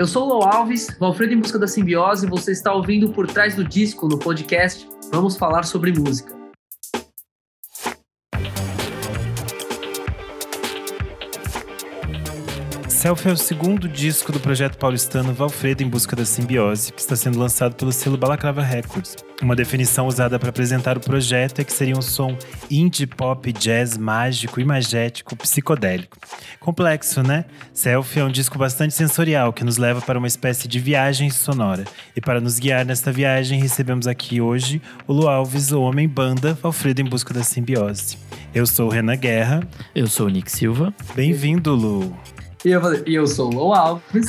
Eu sou o Lô Alves, o Alfredo em Busca da Simbiose, e você está ouvindo Por Trás do Disco no podcast Vamos Falar sobre Música. Selfie é o segundo disco do projeto paulistano Valfredo em Busca da Simbiose, que está sendo lançado pelo selo Balaclava Records. Uma definição usada para apresentar o projeto é que seria um som indie pop jazz mágico, imagético, psicodélico. Complexo, né? Selfie é um disco bastante sensorial que nos leva para uma espécie de viagem sonora. E para nos guiar nesta viagem, recebemos aqui hoje o Lu Alves, o homem banda Valfredo em Busca da Simbiose. Eu sou o Renan Guerra. Eu sou o Nick Silva. Bem-vindo, Lu. E eu falei, e eu sou o Lou Alves.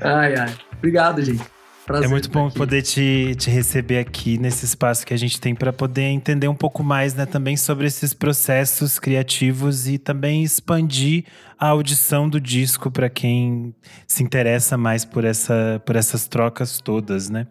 ai, ai. Obrigado, gente. Prazer é muito bom aqui. poder te, te receber aqui nesse espaço que a gente tem para poder entender um pouco mais, né, também sobre esses processos criativos e também expandir a audição do disco para quem se interessa mais por, essa, por essas trocas todas, né?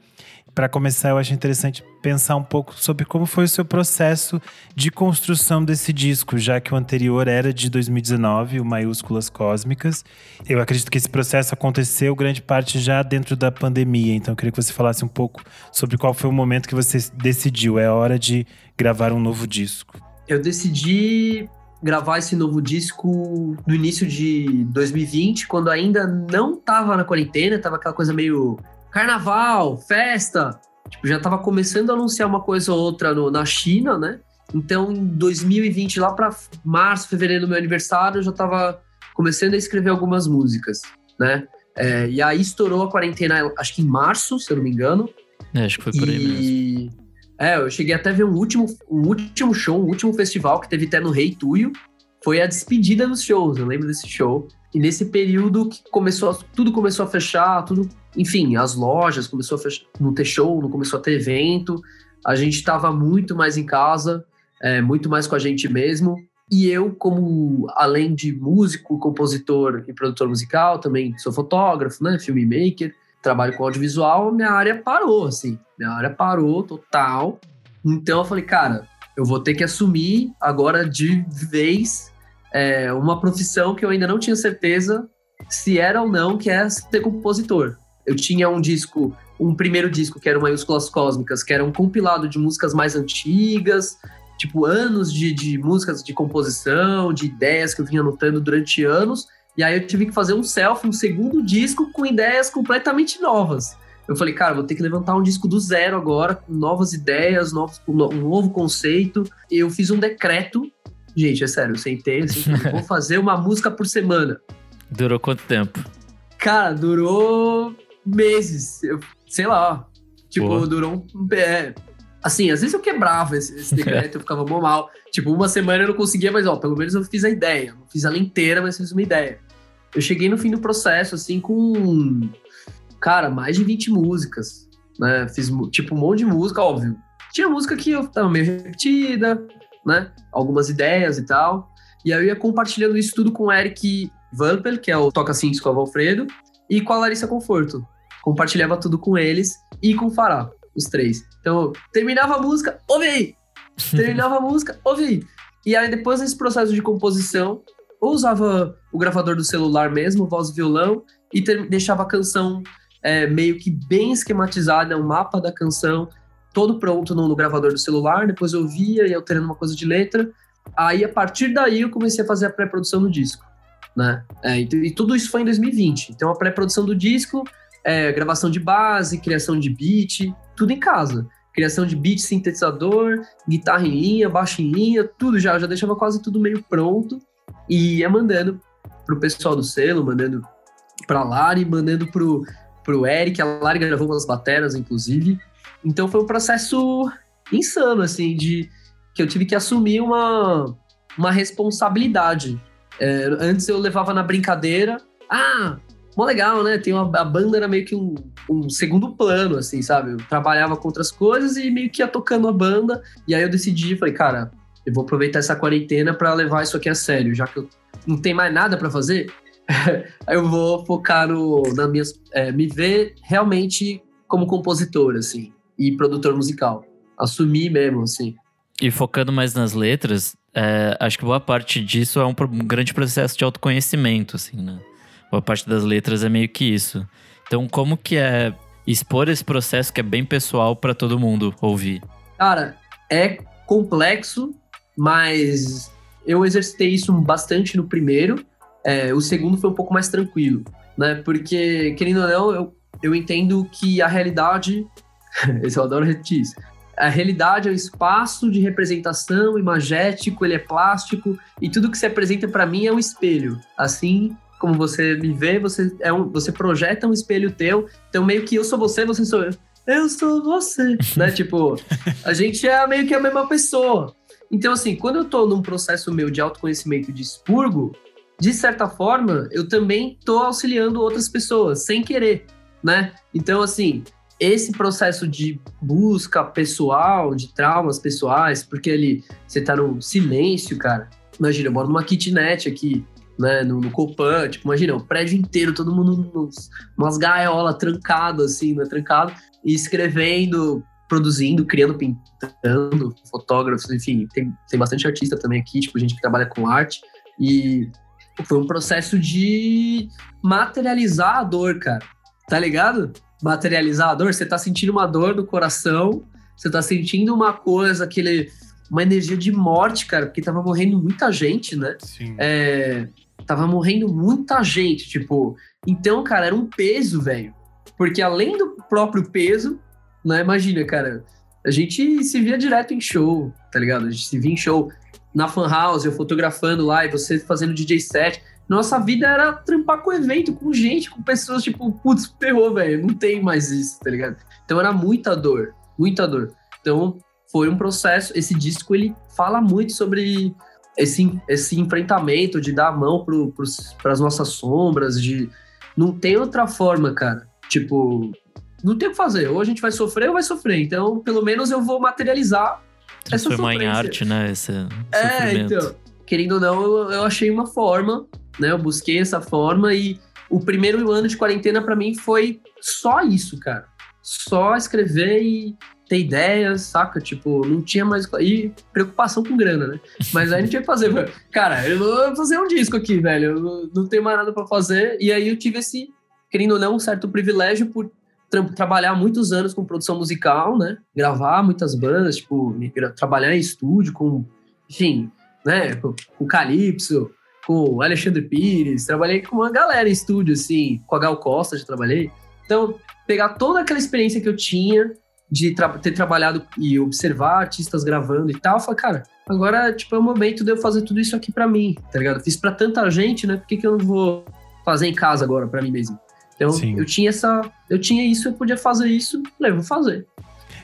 Para começar, eu acho interessante pensar um pouco sobre como foi o seu processo de construção desse disco, já que o anterior era de 2019, o Maiúsculas Cósmicas. Eu acredito que esse processo aconteceu grande parte já dentro da pandemia, então eu queria que você falasse um pouco sobre qual foi o momento que você decidiu, é hora de gravar um novo disco. Eu decidi gravar esse novo disco no início de 2020, quando ainda não estava na quarentena, tava aquela coisa meio carnaval, festa. Tipo, já estava começando a anunciar uma coisa ou outra no, na China, né? Então, em 2020, lá para março, fevereiro, meu aniversário, eu já estava começando a escrever algumas músicas, né? É, e aí estourou a quarentena, acho que em março, se eu não me engano. É, acho que foi por e... aí mesmo. É, eu cheguei até a ver um último, um último show, um último festival que teve até no Rei Tuyo. Foi a despedida dos shows, eu lembro desse show. E nesse período que começou, tudo começou a fechar, tudo, enfim, as lojas começou a fechar, não ter show, não começou a ter evento. A gente estava muito mais em casa, é, muito mais com a gente mesmo. E eu, como além de músico, compositor e produtor musical, também sou fotógrafo, né, filmmaker, trabalho com audiovisual, minha área parou, assim, minha área parou total. Então eu falei, cara, eu vou ter que assumir agora de vez é, uma profissão que eu ainda não tinha certeza se era ou não, que é ser compositor. Eu tinha um disco, um primeiro disco que era o Maiúsculas Cósmicas, que era um compilado de músicas mais antigas, tipo anos de, de músicas de composição, de ideias que eu vinha anotando durante anos. E aí eu tive que fazer um selfie, um segundo disco com ideias completamente novas. Eu falei, cara, vou ter que levantar um disco do zero agora, com novas ideias, novos, um novo conceito. Eu fiz um decreto Gente, é sério, eu sentei assim, vou fazer uma música por semana. Durou quanto tempo? Cara, durou meses. Eu, sei lá. Tipo, Pô. durou um. É, assim, às vezes eu quebrava esse, esse decreto, eu ficava mal. Tipo, uma semana eu não conseguia, mas ó, pelo menos eu fiz a ideia. Não fiz ela inteira, mas fiz uma ideia. Eu cheguei no fim do processo, assim, com. Cara, mais de 20 músicas. Né? Fiz, tipo, um monte de música, óbvio. Tinha música que eu tava meio repetida, né? Algumas ideias e tal. E aí eu ia compartilhando isso tudo com o Eric Vampel, que é o Toca Cintos com o Alfredo, e com a Larissa Conforto. Compartilhava tudo com eles e com o Fará, os três. Então, terminava a música, ouve aí! Terminava a música, ouve aí! E aí, depois desse processo de composição, eu usava o gravador do celular mesmo, voz e violão, e ter, deixava a canção é, meio que bem esquematizada, um mapa da canção, todo pronto no, no, gravador do celular, depois eu via e alterando uma coisa de letra. Aí, a partir daí, eu comecei a fazer a pré-produção do disco, né? É, e, e, tudo isso foi em 2020. Então, a pré-produção do disco, é, gravação de base, criação de beat, tudo em casa. Criação de beat, sintetizador, guitarra em linha, baixo em linha, tudo já. Já deixava quase tudo meio pronto e ia mandando pro pessoal do selo, mandando pra Lari, mandando pro, pro Eric. A Lari gravou umas bateras, inclusive. Então foi um processo insano, assim, de que eu tive que assumir uma, uma responsabilidade. É, antes eu levava na brincadeira, ah, mó legal, né? Tem uma, a banda era meio que um, um segundo plano, assim, sabe? Eu trabalhava com outras coisas e meio que ia tocando a banda. E aí eu decidi, falei, cara, eu vou aproveitar essa quarentena para levar isso aqui a sério, já que eu não tem mais nada para fazer. eu vou focar no, na minhas, é, me ver realmente como compositor, assim e produtor musical. Assumir mesmo, assim. E focando mais nas letras, é, acho que boa parte disso é um, um, grande processo de autoconhecimento, assim, né? a parte das letras é meio que isso. Então, como que é expor esse processo que é bem pessoal para todo mundo ouvir? Cara, é complexo, mas eu exercitei isso bastante no primeiro. É, o segundo foi um pouco mais tranquilo, né? Porque, querendo ou não, eu, eu entendo que a realidade. eu adoro repetir isso. A realidade é um espaço de representação imagético, ele é plástico, e tudo que se apresenta para mim é um espelho. Assim como você me vê, você, é um, você projeta um espelho teu, então meio que eu sou você, você sou eu. Eu sou você, né? Tipo, a gente é meio que a mesma pessoa. Então, assim, quando eu tô num processo meu de autoconhecimento de expurgo, de certa forma, eu também tô auxiliando outras pessoas, sem querer, né? Então, assim, esse processo de busca pessoal, de traumas pessoais, porque ali você tá no silêncio, cara. Imagina, eu moro numa kitnet aqui, né, no, no Copan, tipo, imagina, o prédio inteiro, todo mundo nos, umas gaiolas trancado, assim, né, trancado, e escrevendo, produzindo, criando, pintando, fotógrafos, enfim, tem, tem bastante artista também aqui, tipo, gente que trabalha com arte, e foi um processo de materializar a dor, cara, tá ligado? materializar a dor, você tá sentindo uma dor no coração, você tá sentindo uma coisa, aquele, uma energia de morte, cara, porque tava morrendo muita gente, né? Sim. É, tava morrendo muita gente, tipo. Então, cara, era um peso, velho. Porque além do próprio peso, né? Imagina, cara, a gente se via direto em show, tá ligado? A gente se via em show na fan house, eu fotografando lá e você fazendo DJ set. Nossa vida era trampar com evento, com gente, com pessoas, tipo, putz, ferrou, velho, não tem mais isso, tá ligado? Então era muita dor, muita dor. Então foi um processo, esse disco ele fala muito sobre esse, esse enfrentamento de dar a mão para as nossas sombras, de não tem outra forma, cara. Tipo, não tem o que fazer. Ou a gente vai sofrer ou vai sofrer. Então, pelo menos eu vou materializar essa sofrência. em arte, né? Esse É, sofrimento. então, querendo ou não, eu, eu achei uma forma, né? Eu busquei essa forma e o primeiro ano de quarentena pra mim foi só isso, cara. Só escrever e ter ideias, saca? Tipo, não tinha mais. E preocupação com grana, né? Mas aí tinha o que fazer. Cara, eu vou fazer um disco aqui, velho. Eu não, tenho mais nada pra fazer. E aí eu tive esse, querendo ou não, um certo privilégio por tra- trabalhar muitos anos com produção musical, né? Gravar muitas bandas, tipo, trabalhar em estúdio com, enfim, né? Com, com o Calypso, com o Alexandre Pires, trabalhei com uma galera em estúdio, assim, com a Gal Costa já trabalhei. Então, pegar toda aquela experiência que eu tinha de tra- ter trabalhado e observar artistas gravando e tal, eu falei, cara, agora, tipo, é o momento de eu fazer tudo isso aqui pra mim, tá ligado? Eu fiz pra tanta gente, né? Por que, que eu não vou fazer em casa agora pra mim mesmo? Então, Sim. eu tinha essa. Eu tinha isso, eu podia fazer isso, falei, vou fazer.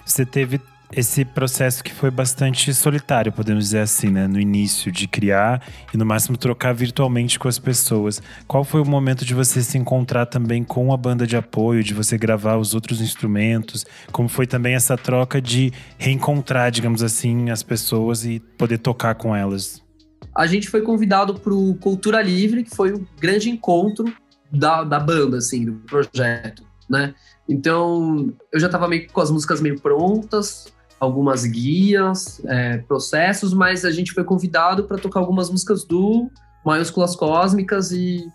Você teve esse processo que foi bastante solitário, podemos dizer assim, né? No início, de criar e no máximo trocar virtualmente com as pessoas. Qual foi o momento de você se encontrar também com a banda de apoio, de você gravar os outros instrumentos? Como foi também essa troca de reencontrar, digamos assim, as pessoas e poder tocar com elas? a gente foi convidado pro Cultura Livre, que foi o grande encontro da, da banda, assim, do projeto, né? Então, eu já tava meio com as músicas meio prontas, algumas guias, é, processos, mas a gente foi convidado para tocar algumas músicas do Maiúsculas Cósmicas e,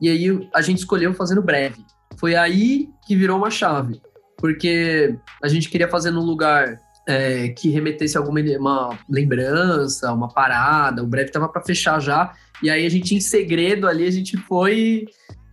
e aí a gente escolheu fazendo breve. Foi aí que virou uma chave, porque a gente queria fazer num lugar é, que remetesse alguma uma lembrança, uma parada. O breve tava para fechar já. E aí a gente, em segredo ali, a gente foi.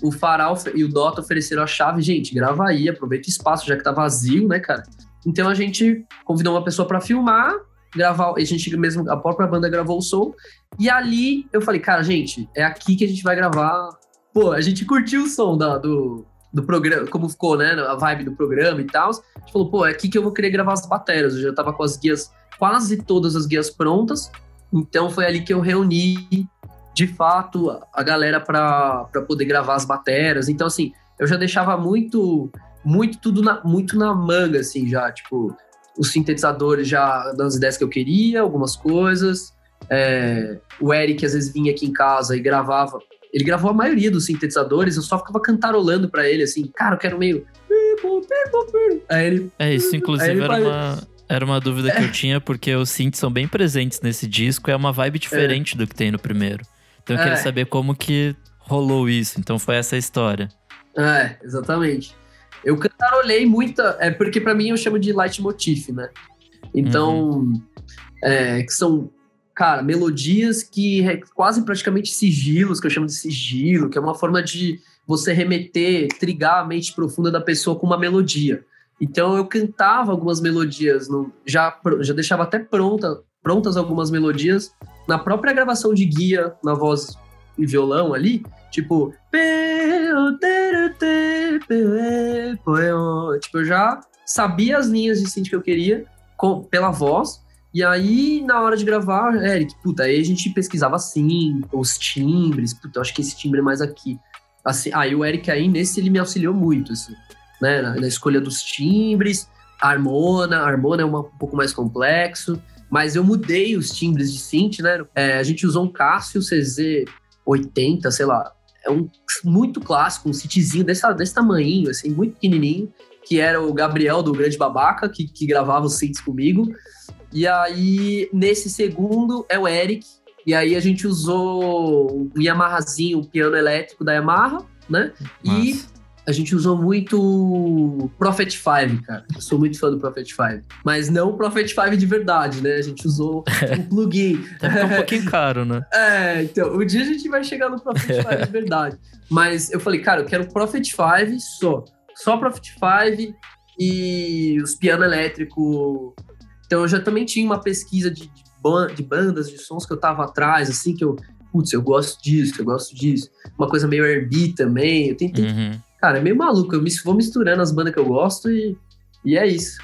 O Farol e o Dota ofereceram a chave. Gente, grava aí, aproveita o espaço, já que tá vazio, né, cara? Então a gente convidou uma pessoa para filmar, gravar. A gente mesmo, a própria banda gravou o som. E ali eu falei, cara, gente, é aqui que a gente vai gravar. Pô, a gente curtiu o som da, do, do programa, como ficou, né? A vibe do programa e tal. A gente falou, pô, é aqui que eu vou querer gravar as baterias. Eu já tava com as guias, quase todas as guias prontas. Então foi ali que eu reuni, de fato, a galera para poder gravar as baterias. Então, assim, eu já deixava muito, muito tudo na, muito na manga, assim, já, tipo, os sintetizadores já dando as ideias que eu queria, algumas coisas. É, o Eric às vezes vinha aqui em casa e gravava. Ele gravou a maioria dos sintetizadores, eu só ficava cantarolando para ele, assim, cara, eu quero meio. Aí ele. É, isso inclusive era uma, era uma dúvida que eu tinha, porque os synths são bem presentes nesse disco, é uma vibe diferente do que tem no primeiro. Então eu queria É. saber como que rolou isso. Então foi essa história. É, exatamente. Eu cantarolei muita. É porque para mim eu chamo de leitmotiv, né? Então, uhum. é, que são, cara, melodias que é quase praticamente sigilos, que eu chamo de sigilo, que é uma forma de você remeter, trigar a mente profunda da pessoa com uma melodia. Então eu cantava algumas melodias, no, já, já deixava até pronta, prontas algumas melodias na própria gravação de guia, na voz e violão ali, tipo. Tipo, eu já sabia as linhas de synth que eu queria com, pela voz. E aí, na hora de gravar, Eric, puta, aí a gente pesquisava assim, os timbres, puta, eu acho que esse timbre é mais aqui. Assim, aí o Eric aí, nesse, ele me auxiliou muito, assim, né, na, na escolha dos timbres, a harmona, a harmona é uma, um pouco mais complexo, mas eu mudei os timbres de synth, né, é, a gente usou um Casio CZ 80, sei lá, é um muito clássico, um synthzinho desse, desse tamanho, assim, muito pequenininho, que era o Gabriel do Grande Babaca, que, que gravava os synths comigo, e aí, nesse segundo, é o Eric, e aí a gente usou um Yamahazinho, um piano elétrico da Yamaha, né? E a gente usou muito Prophet 5, cara. Eu sou muito fã do Prophet 5. Mas não o Prophet 5 de verdade, né? A gente usou um plugin. é um pouquinho caro, né? É, então, um dia a gente vai chegar no Prophet 5 de verdade. Mas eu falei, cara, eu quero Prophet 5 só. Só Prophet 5 e os piano elétrico. Então eu já também tinha uma pesquisa de, de de bandas, de sons que eu tava atrás, assim, que eu, putz, eu gosto disso, eu gosto disso. Uma coisa meio R&B também. Eu tentei. Uhum. Cara, é meio maluco. Eu vou misturando as bandas que eu gosto e, e é isso.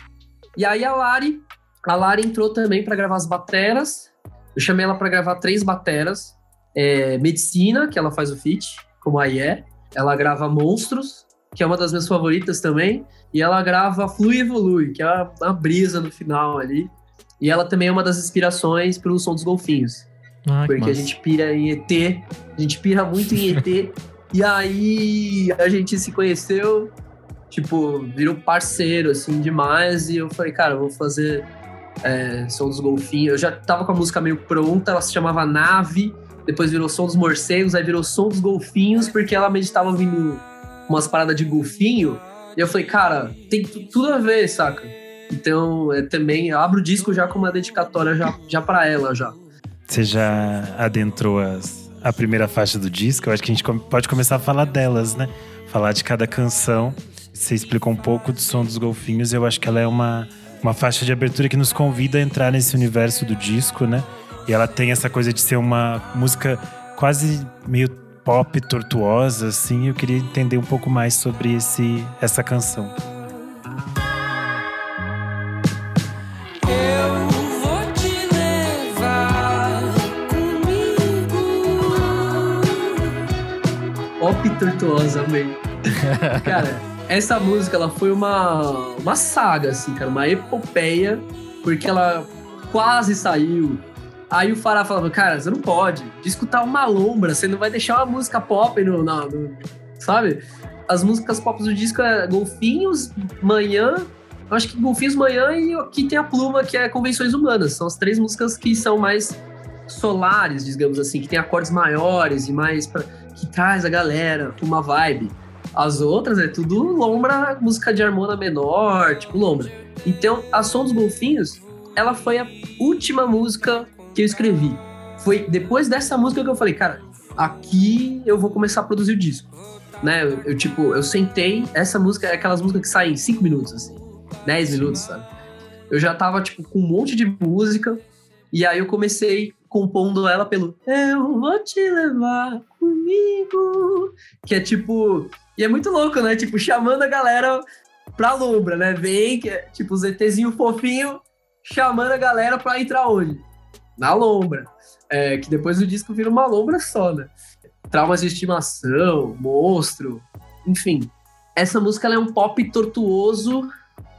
E aí a Lari, a Lari entrou também para gravar as bateras. Eu chamei ela para gravar três bateras. É, Medicina, que ela faz o feat, como a é. Ela grava Monstros, que é uma das minhas favoritas também. E ela grava Flui Evolui, que é uma, uma brisa no final ali. E ela também é uma das inspirações para o som dos golfinhos. Ah, porque a gente pira em ET, a gente pira muito em ET. e aí a gente se conheceu, tipo, virou parceiro, assim, demais. E eu falei, cara, eu vou fazer é, som dos golfinhos. Eu já tava com a música meio pronta, ela se chamava Nave, depois virou som dos morcegos, aí virou som dos golfinhos, porque ela meditava ouvindo umas paradas de golfinho. E eu falei, cara, tem tudo a ver, saca? Então, é, também abro o disco já com uma dedicatória já, já para ela já. Você já adentrou as, a primeira faixa do disco? Eu acho que a gente pode começar a falar delas, né? Falar de cada canção. Você explicou um pouco do som dos golfinhos. Eu acho que ela é uma, uma faixa de abertura que nos convida a entrar nesse universo do disco, né? E ela tem essa coisa de ser uma música quase meio pop tortuosa, assim. Eu queria entender um pouco mais sobre esse, essa canção. Pop tortuosa, amei. cara, essa música, ela foi uma, uma saga, assim, cara, uma epopeia, porque ela quase saiu. Aí o Fará falava, cara, você não pode escutar uma lombra, você não vai deixar uma música pop no, no, no sabe? As músicas pop do disco é Golfinhos, Manhã, acho que Golfinhos, Manhã e aqui tem a Pluma, que é Convenções Humanas. São as três músicas que são mais solares, digamos assim, que tem acordes maiores e mais... Pra que traz a galera uma vibe. As outras é tudo lombra, música de harmonia menor, tipo lombra. Então, a Som dos Golfinhos, ela foi a última música que eu escrevi. Foi depois dessa música que eu falei, cara, aqui eu vou começar a produzir o disco. Né? Eu, eu tipo, eu sentei, essa música é aquelas músicas que saem em 5 minutos, assim, 10 minutos, sabe? Eu já tava, tipo, com um monte de música, e aí eu comecei compondo ela pelo Eu vou te levar comigo. Que é tipo. E é muito louco, né? Tipo, chamando a galera pra lombra, né? Vem, que é tipo os ETzinho fofinho, chamando a galera pra entrar onde? Na lombra. É, que depois o disco vira uma lombra só, né? Traumas de estimação, monstro, enfim. Essa música é um pop tortuoso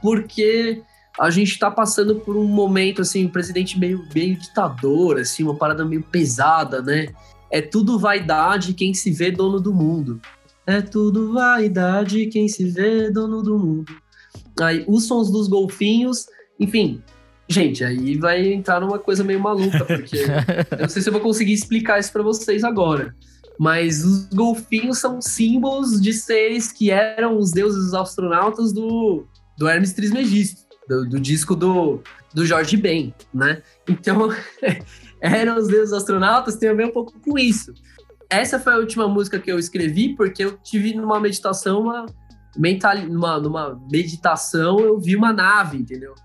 porque a gente está passando por um momento, assim, um presidente meio, meio ditador, assim, uma parada meio pesada, né? É tudo vaidade quem se vê dono do mundo. É tudo vaidade quem se vê dono do mundo. Aí, os sons dos golfinhos, enfim. Gente, aí vai entrar numa coisa meio maluca, porque eu não sei se eu vou conseguir explicar isso para vocês agora. Mas os golfinhos são símbolos de seres que eram os deuses astronautas do, do Hermes Trismegisto, do, do disco do, do Jorge Ben, né? Então, eram os deuses astronautas, tem a ver um pouco com isso. Essa foi a última música que eu escrevi, porque eu tive numa meditação, uma, mental, numa, numa meditação, eu vi uma nave, entendeu?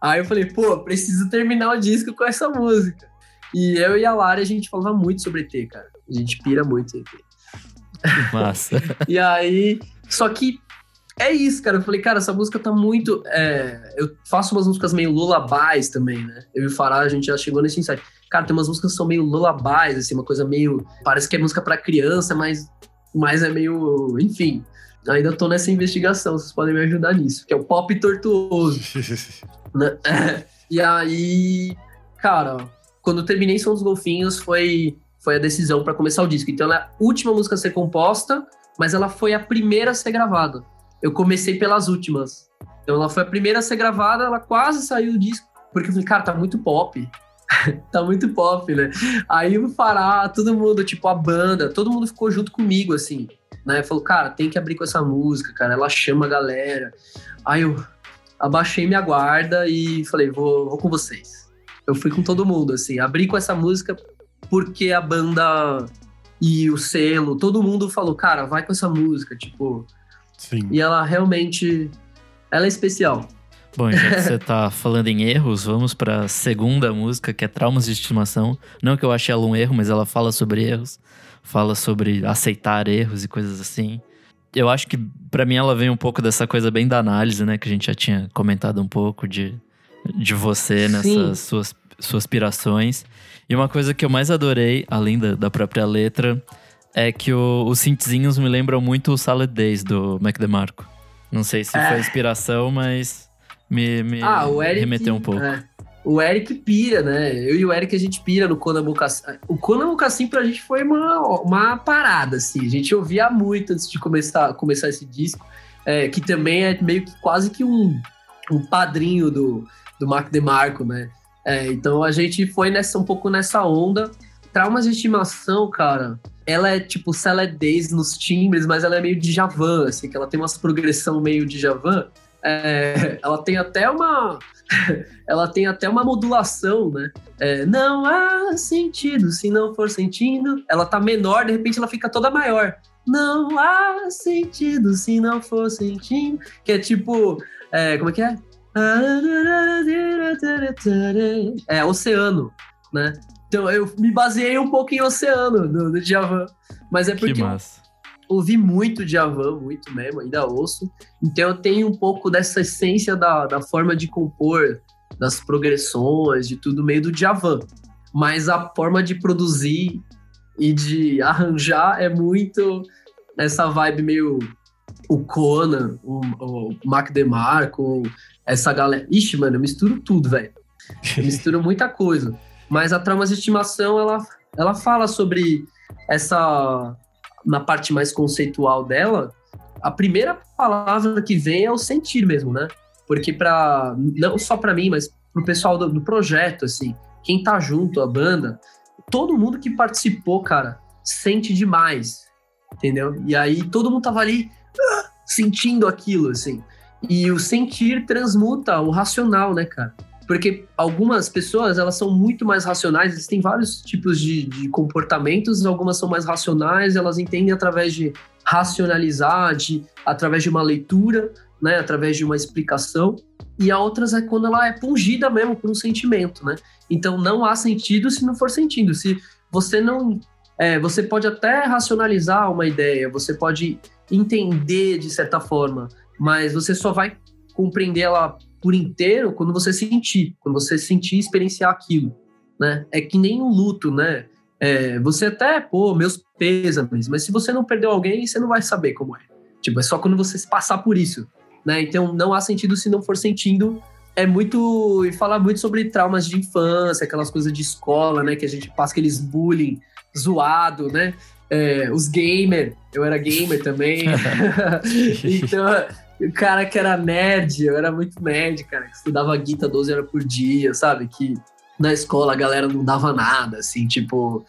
Aí eu falei, pô, preciso terminar o disco com essa música. E eu e a Lara, a gente falava muito sobre ET, cara. A gente pira muito em ET. Massa. e aí, só que é isso, cara. Eu falei, cara, essa música tá muito. É... eu faço umas músicas meio lullabies também, né? Eu e o Fará, a gente já chegou nesse insight. Cara, tem umas músicas que são meio lullabies, assim, uma coisa meio. Parece que é música para criança, mas, mas é meio. Enfim. Ainda tô nessa investigação, vocês podem me ajudar nisso, que é o pop tortuoso. né? E aí, cara, quando eu terminei São dos Golfinhos, foi, foi a decisão para começar o disco. Então, ela é a última música a ser composta, mas ela foi a primeira a ser gravada. Eu comecei pelas últimas. Então, ela foi a primeira a ser gravada, ela quase saiu do disco, porque eu falei, cara, tá muito pop. tá muito pop, né? Aí o Fará, todo mundo, tipo, a banda, todo mundo ficou junto comigo, assim, né? Falou, cara, tem que abrir com essa música, cara, ela chama a galera. Aí eu abaixei minha guarda e falei, vou, vou com vocês. Eu fui com todo mundo, assim, abri com essa música porque a banda e o selo, todo mundo falou, cara, vai com essa música, tipo. Sim. E ela realmente, ela é especial. Bom, já que você tá falando em erros, vamos pra segunda música, que é Traumas de Estimação. Não que eu ache ela um erro, mas ela fala sobre erros. Fala sobre aceitar erros e coisas assim. Eu acho que para mim ela vem um pouco dessa coisa bem da análise, né? Que a gente já tinha comentado um pouco de, de você nessas suas, suas pirações. E uma coisa que eu mais adorei, além da, da própria letra, é que o, os synthzinhos me lembram muito o Salad Days do Mac DeMarco. Não sei se É. foi inspiração, mas me, me Ah, o Eric. remeteu um pouco. é. O Eric pira, né? Eu e o Eric a gente pira no Conan Mocassin. O Conan Mocassin pra gente foi uma, uma parada, assim. A gente ouvia muito antes de começar, começar esse disco, é, que também é meio que quase que um, um padrinho do, do Mark DeMarco, né? É, então a gente foi nessa, um pouco nessa onda. Traumas de estimação, cara, ela é tipo Salad Days nos timbres, mas ela é meio de Javan, assim, que ela tem umas progressão meio de Javan. É, ela tem até uma ela tem até uma modulação, né? É, não há sentido se não for sentindo. Ela tá menor, de repente ela fica toda maior. Não há sentido se não for sentindo. Que é tipo. é, como é que é? É oceano, né? Então eu me baseei um pouco em oceano do, do Djavan. Mas é Que porque ouvi muito Djavan, muito mesmo, ainda ouço. Então eu tenho um pouco dessa essência da, da forma de compor, das progressões, de tudo meio do Djavan. Mas a forma de produzir e de arranjar é muito essa vibe meio o Conan, o, o Mac DeMarco, essa galera. Ixi, mano, eu misturo tudo, velho. Eu misturo muita coisa. Mas a Traumas de Estimação, ela, ela fala sobre essa na parte mais conceitual dela, a primeira palavra que vem é o sentir mesmo, né? Porque para não só para mim, mas pro pessoal do, do projeto, assim, quem tá junto, a banda, todo mundo que participou, cara, sente demais, entendeu? E aí todo mundo tava ali ah, sentindo aquilo, assim. E o sentir transmuta o racional, né, cara? Porque algumas pessoas, elas são muito mais racionais, eles têm vários tipos de, de comportamentos, algumas são mais racionais, elas entendem através de racionalizar, de, através de uma leitura, né, através de uma explicação, e a outras é quando ela é pungida mesmo por um sentimento, né? Então não há sentido se não for sentido. Se você não. É, você pode até racionalizar uma ideia, você pode entender de certa forma, mas você só vai compreender ela por inteiro quando você sentir, quando você sentir e experienciar aquilo, né? É que nem um luto, né? É, você até, pô, meus pêsames, mas se você não perdeu alguém, você não vai saber como é. Tipo, é só quando você passar por isso, né? Então não há sentido se não for sentindo. É muito. E falar muito sobre traumas de infância, aquelas coisas de escola, né? Que a gente passa aqueles bullying zoado, né? É, os gamer, eu era gamer também. então, o cara que era nerd, eu era muito nerd, cara, que estudava guita 12 horas por dia, sabe? Que na escola a galera não dava nada, assim, tipo.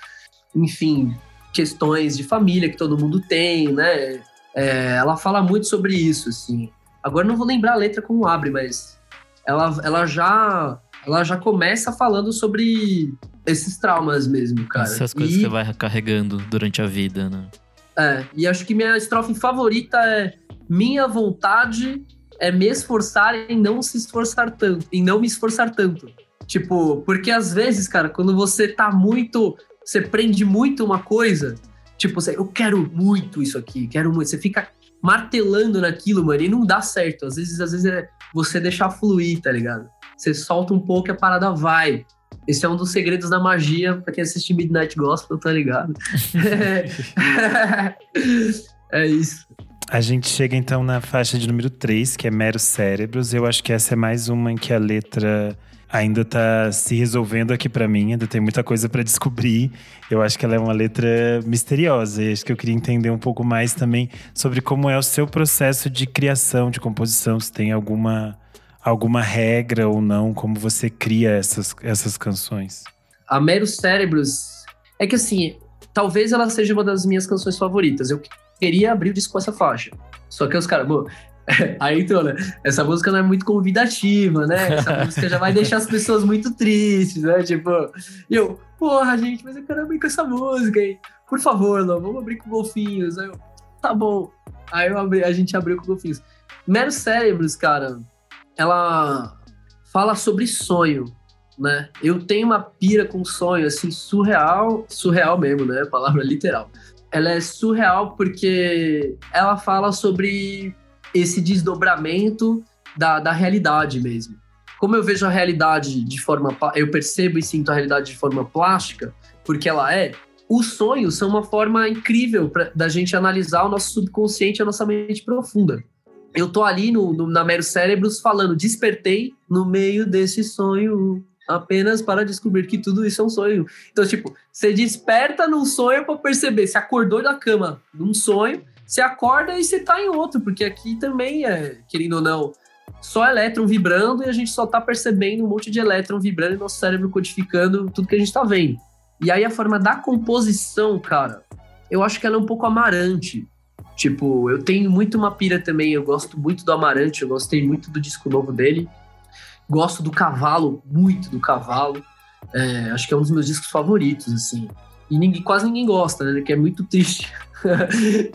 Enfim. questões de família que todo mundo tem, né? É, ela fala muito sobre isso, assim. Agora não vou lembrar a letra como abre, mas ela, ela já ela já começa falando sobre esses traumas mesmo, cara. Essas coisas e, que você vai carregando durante a vida, né? É, e acho que minha estrofe favorita é minha vontade é me esforçar em não se esforçar tanto, em não me esforçar tanto. Tipo, porque às vezes, cara, quando você tá muito, você prende muito uma coisa, tipo, você, eu quero muito isso aqui, quero muito, você fica martelando naquilo, mano, e não dá certo. Às vezes, às vezes é você deixar fluir, tá ligado? Você solta um pouco e a parada vai. Esse é um dos segredos da magia, pra quem assiste Midnight Gospel, tá ligado? é isso. A gente chega então na faixa de número 3, que é Meros Cérebros. Eu acho que essa é mais uma em que a letra ainda tá se resolvendo aqui para mim, ainda tem muita coisa para descobrir. Eu acho que ela é uma letra misteriosa e acho que eu queria entender um pouco mais também sobre como é o seu processo de criação, de composição, se tem alguma alguma regra ou não, como você cria essas, essas canções. A Meros Cérebros é que assim, talvez ela seja uma das minhas canções favoritas. Eu queria abrir o disco com essa faixa. Só que os caras, Aí então, né? Essa música não é muito convidativa, né? Essa música já vai deixar as pessoas muito tristes, né? Tipo, e eu, porra, gente, mas eu quero abrir com essa música aí. Por favor, não, vamos abrir com golfinhos. Aí eu, tá bom. Aí eu abri, a gente abriu com golfinhos. Meros Cérebros, cara, ela fala sobre sonho, né? Eu tenho uma pira com sonho, assim, surreal, surreal mesmo, né? Palavra literal. Ela é surreal porque ela fala sobre esse desdobramento da, da realidade mesmo. Como eu vejo a realidade de forma. Eu percebo e sinto a realidade de forma plástica, porque ela é. Os sonhos são uma forma incrível pra, da gente analisar o nosso subconsciente, a nossa mente profunda. Eu tô ali no, no, na Mero Cérebros falando, despertei no meio desse sonho, apenas para descobrir que tudo isso é um sonho. Então, tipo, você desperta num sonho para perceber, se acordou da cama num sonho, você acorda e você tá em outro, porque aqui também é, querendo ou não, só elétron vibrando e a gente só tá percebendo um monte de elétron vibrando e nosso cérebro codificando tudo que a gente tá vendo. E aí a forma da composição, cara, eu acho que ela é um pouco amarante. Tipo, eu tenho muito uma pira também, eu gosto muito do Amarante, eu gostei muito do disco novo dele. Gosto do Cavalo, muito do Cavalo. É, acho que é um dos meus discos favoritos, assim. E ninguém, quase ninguém gosta, né? Que é muito triste.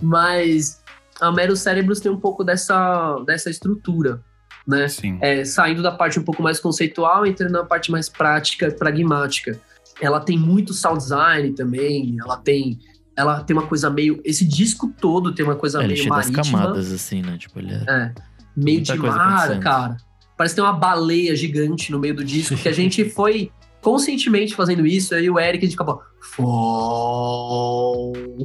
Mas a Mero Cérebros tem um pouco dessa, dessa estrutura, né? Sim. É, saindo da parte um pouco mais conceitual, entrando na parte mais prática, pragmática. Ela tem muito sound design também, ela tem ela tem uma coisa meio esse disco todo tem uma coisa é, meio marítima. das camadas assim, né? Tipo, ele é, é meio de mar, cara. Parece que tem uma baleia gigante no meio do disco que a gente foi conscientemente fazendo isso, aí o Eric a gente acabou.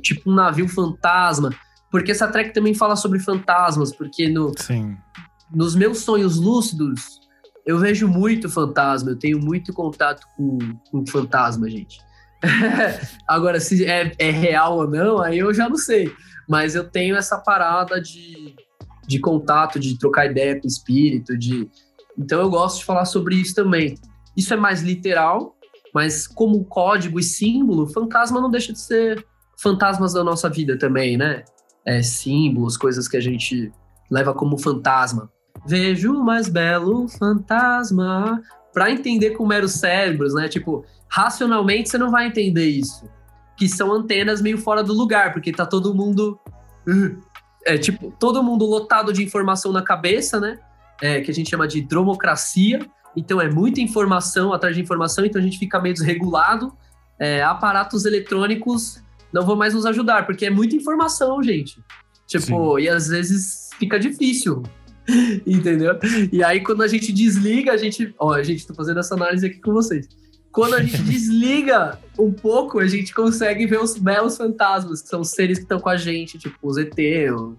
Tipo um navio fantasma. Porque essa track também fala sobre fantasmas, porque no, Sim. nos meus sonhos lúcidos, eu vejo muito fantasma, eu tenho muito contato com, com fantasma, gente. Agora, se é, é real ou não, aí eu já não sei. Mas eu tenho essa parada de, de contato, de trocar ideia com o espírito, de. Então eu gosto de falar sobre isso também. Isso é mais literal, mas como código e símbolo, fantasma não deixa de ser fantasmas da nossa vida também, né? É, símbolos, coisas que a gente leva como fantasma. Vejo o mais belo fantasma. Para entender como eram os cérebros, né? Tipo, racionalmente você não vai entender isso. Que são antenas meio fora do lugar, porque tá todo mundo. Uh, é tipo, todo mundo lotado de informação na cabeça, né? É, que a gente chama de dromocracia então é muita informação atrás de informação, então a gente fica meio desregulado. É, aparatos eletrônicos não vão mais nos ajudar, porque é muita informação, gente. Tipo, Sim. e às vezes fica difícil. Entendeu? E aí, quando a gente desliga, a gente. Ó, a gente tá fazendo essa análise aqui com vocês. Quando a gente desliga um pouco, a gente consegue ver os belos fantasmas, que são os seres que estão com a gente, tipo os ET, o,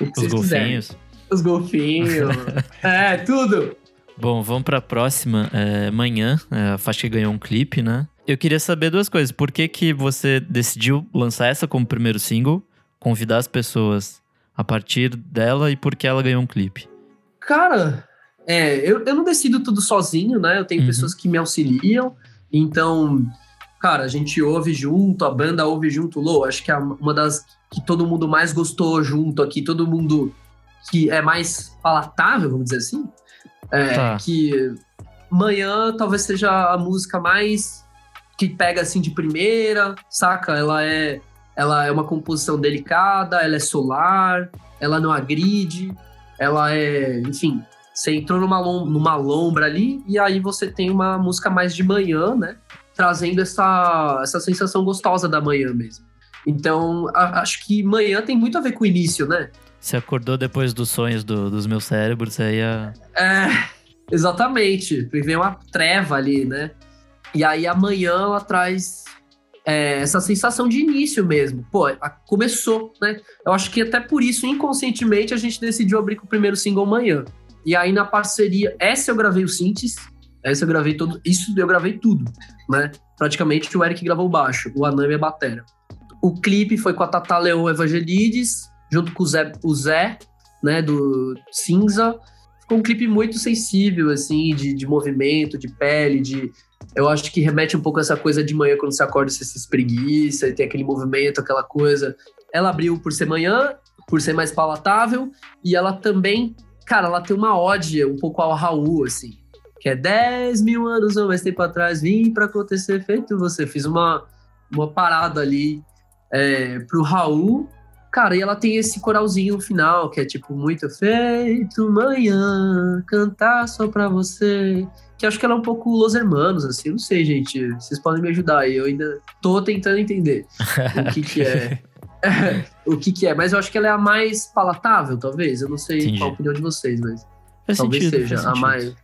o que os golfinhos. Quiserem. Os golfinhos. é, tudo. Bom, vamos para a próxima. É, amanhã, é, a faixa que ganhou um clipe, né? Eu queria saber duas coisas. Por que, que você decidiu lançar essa como primeiro single, convidar as pessoas a partir dela e por que ela ganhou um clipe? Cara, é, eu, eu não decido tudo sozinho, né? Eu tenho uhum. pessoas que me auxiliam. Então, cara, a gente ouve junto, a banda ouve junto, Lô, acho que é uma das que todo mundo mais gostou junto aqui, todo mundo que é mais palatável, vamos dizer assim, é, tá. que Manhã talvez seja a música mais que pega assim de primeira, saca? Ela é ela é uma composição delicada, ela é solar, ela não agride, ela é, enfim, você entrou numa, lom numa lombra ali e aí você tem uma música mais de manhã, né? Trazendo essa, essa sensação gostosa da manhã mesmo. Então, a, acho que manhã tem muito a ver com o início, né? Você acordou depois dos sonhos do, dos meus cérebros, aí a... É, exatamente. Vem uma treva ali, né? E aí amanhã ela traz é, essa sensação de início mesmo. Pô, começou, né? Eu acho que até por isso, inconscientemente, a gente decidiu abrir com o primeiro single amanhã. E aí na parceria, essa eu gravei o synths, essa eu gravei todo, isso eu gravei tudo, né? Praticamente o Eric gravou baixo, o Anami é batera. O clipe foi com a Tata Leon Evangelides, junto com o Zé, o Zé né, do Cinza. Ficou um clipe muito sensível, assim, de, de movimento, de pele, de... Eu acho que remete um pouco a essa coisa de manhã, quando você acorda, você se espreguiça, e tem aquele movimento, aquela coisa. Ela abriu por ser manhã, por ser mais palatável, e ela também Cara, ela tem uma ode um pouco ao Raul, assim. Que é 10 mil anos ou mais tempo atrás, vim para acontecer feito você. Fiz uma, uma parada ali é, pro Raul. Cara, e ela tem esse coralzinho no final, que é tipo, muito feito manhã, cantar só pra você. Que acho que ela é um pouco Los Hermanos, assim, não sei, gente. Vocês podem me ajudar aí. Eu ainda tô tentando entender o que, que é. o que, que é, mas eu acho que ela é a mais palatável, talvez. Eu não sei Entendi. qual a opinião de vocês, mas faz talvez sentido, seja a mais.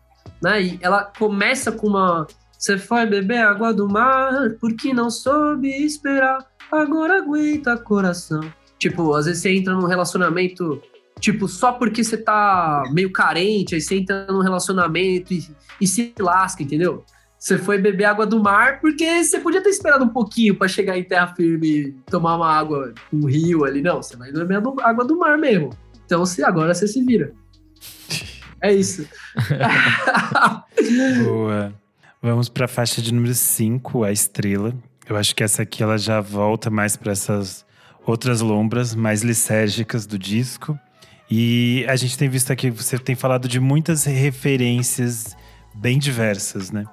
Né? E ela começa com uma. Você foi beber água do mar, porque não soube esperar, agora aguenta coração. Tipo, às vezes você entra num relacionamento, tipo, só porque você tá meio carente, aí você entra num relacionamento e, e se lasca, entendeu? Você foi beber água do mar porque você podia ter esperado um pouquinho para chegar em terra firme e tomar uma água, um rio ali. Não, você vai beber água do mar mesmo. Então se agora você se vira. É isso. Boa. Vamos para a faixa de número 5, a estrela. Eu acho que essa aqui ela já volta mais para essas outras lombras mais lisérgicas do disco. E a gente tem visto aqui, você tem falado de muitas referências bem diversas, né?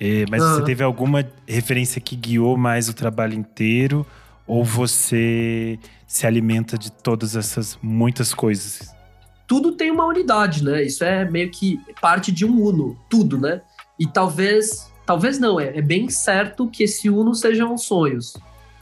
É, mas uhum. você teve alguma referência que guiou mais o trabalho inteiro? Ou você se alimenta de todas essas muitas coisas? Tudo tem uma unidade, né? Isso é meio que parte de um uno, tudo, né? E talvez, talvez não, é, é bem certo que esse uno sejam sonhos.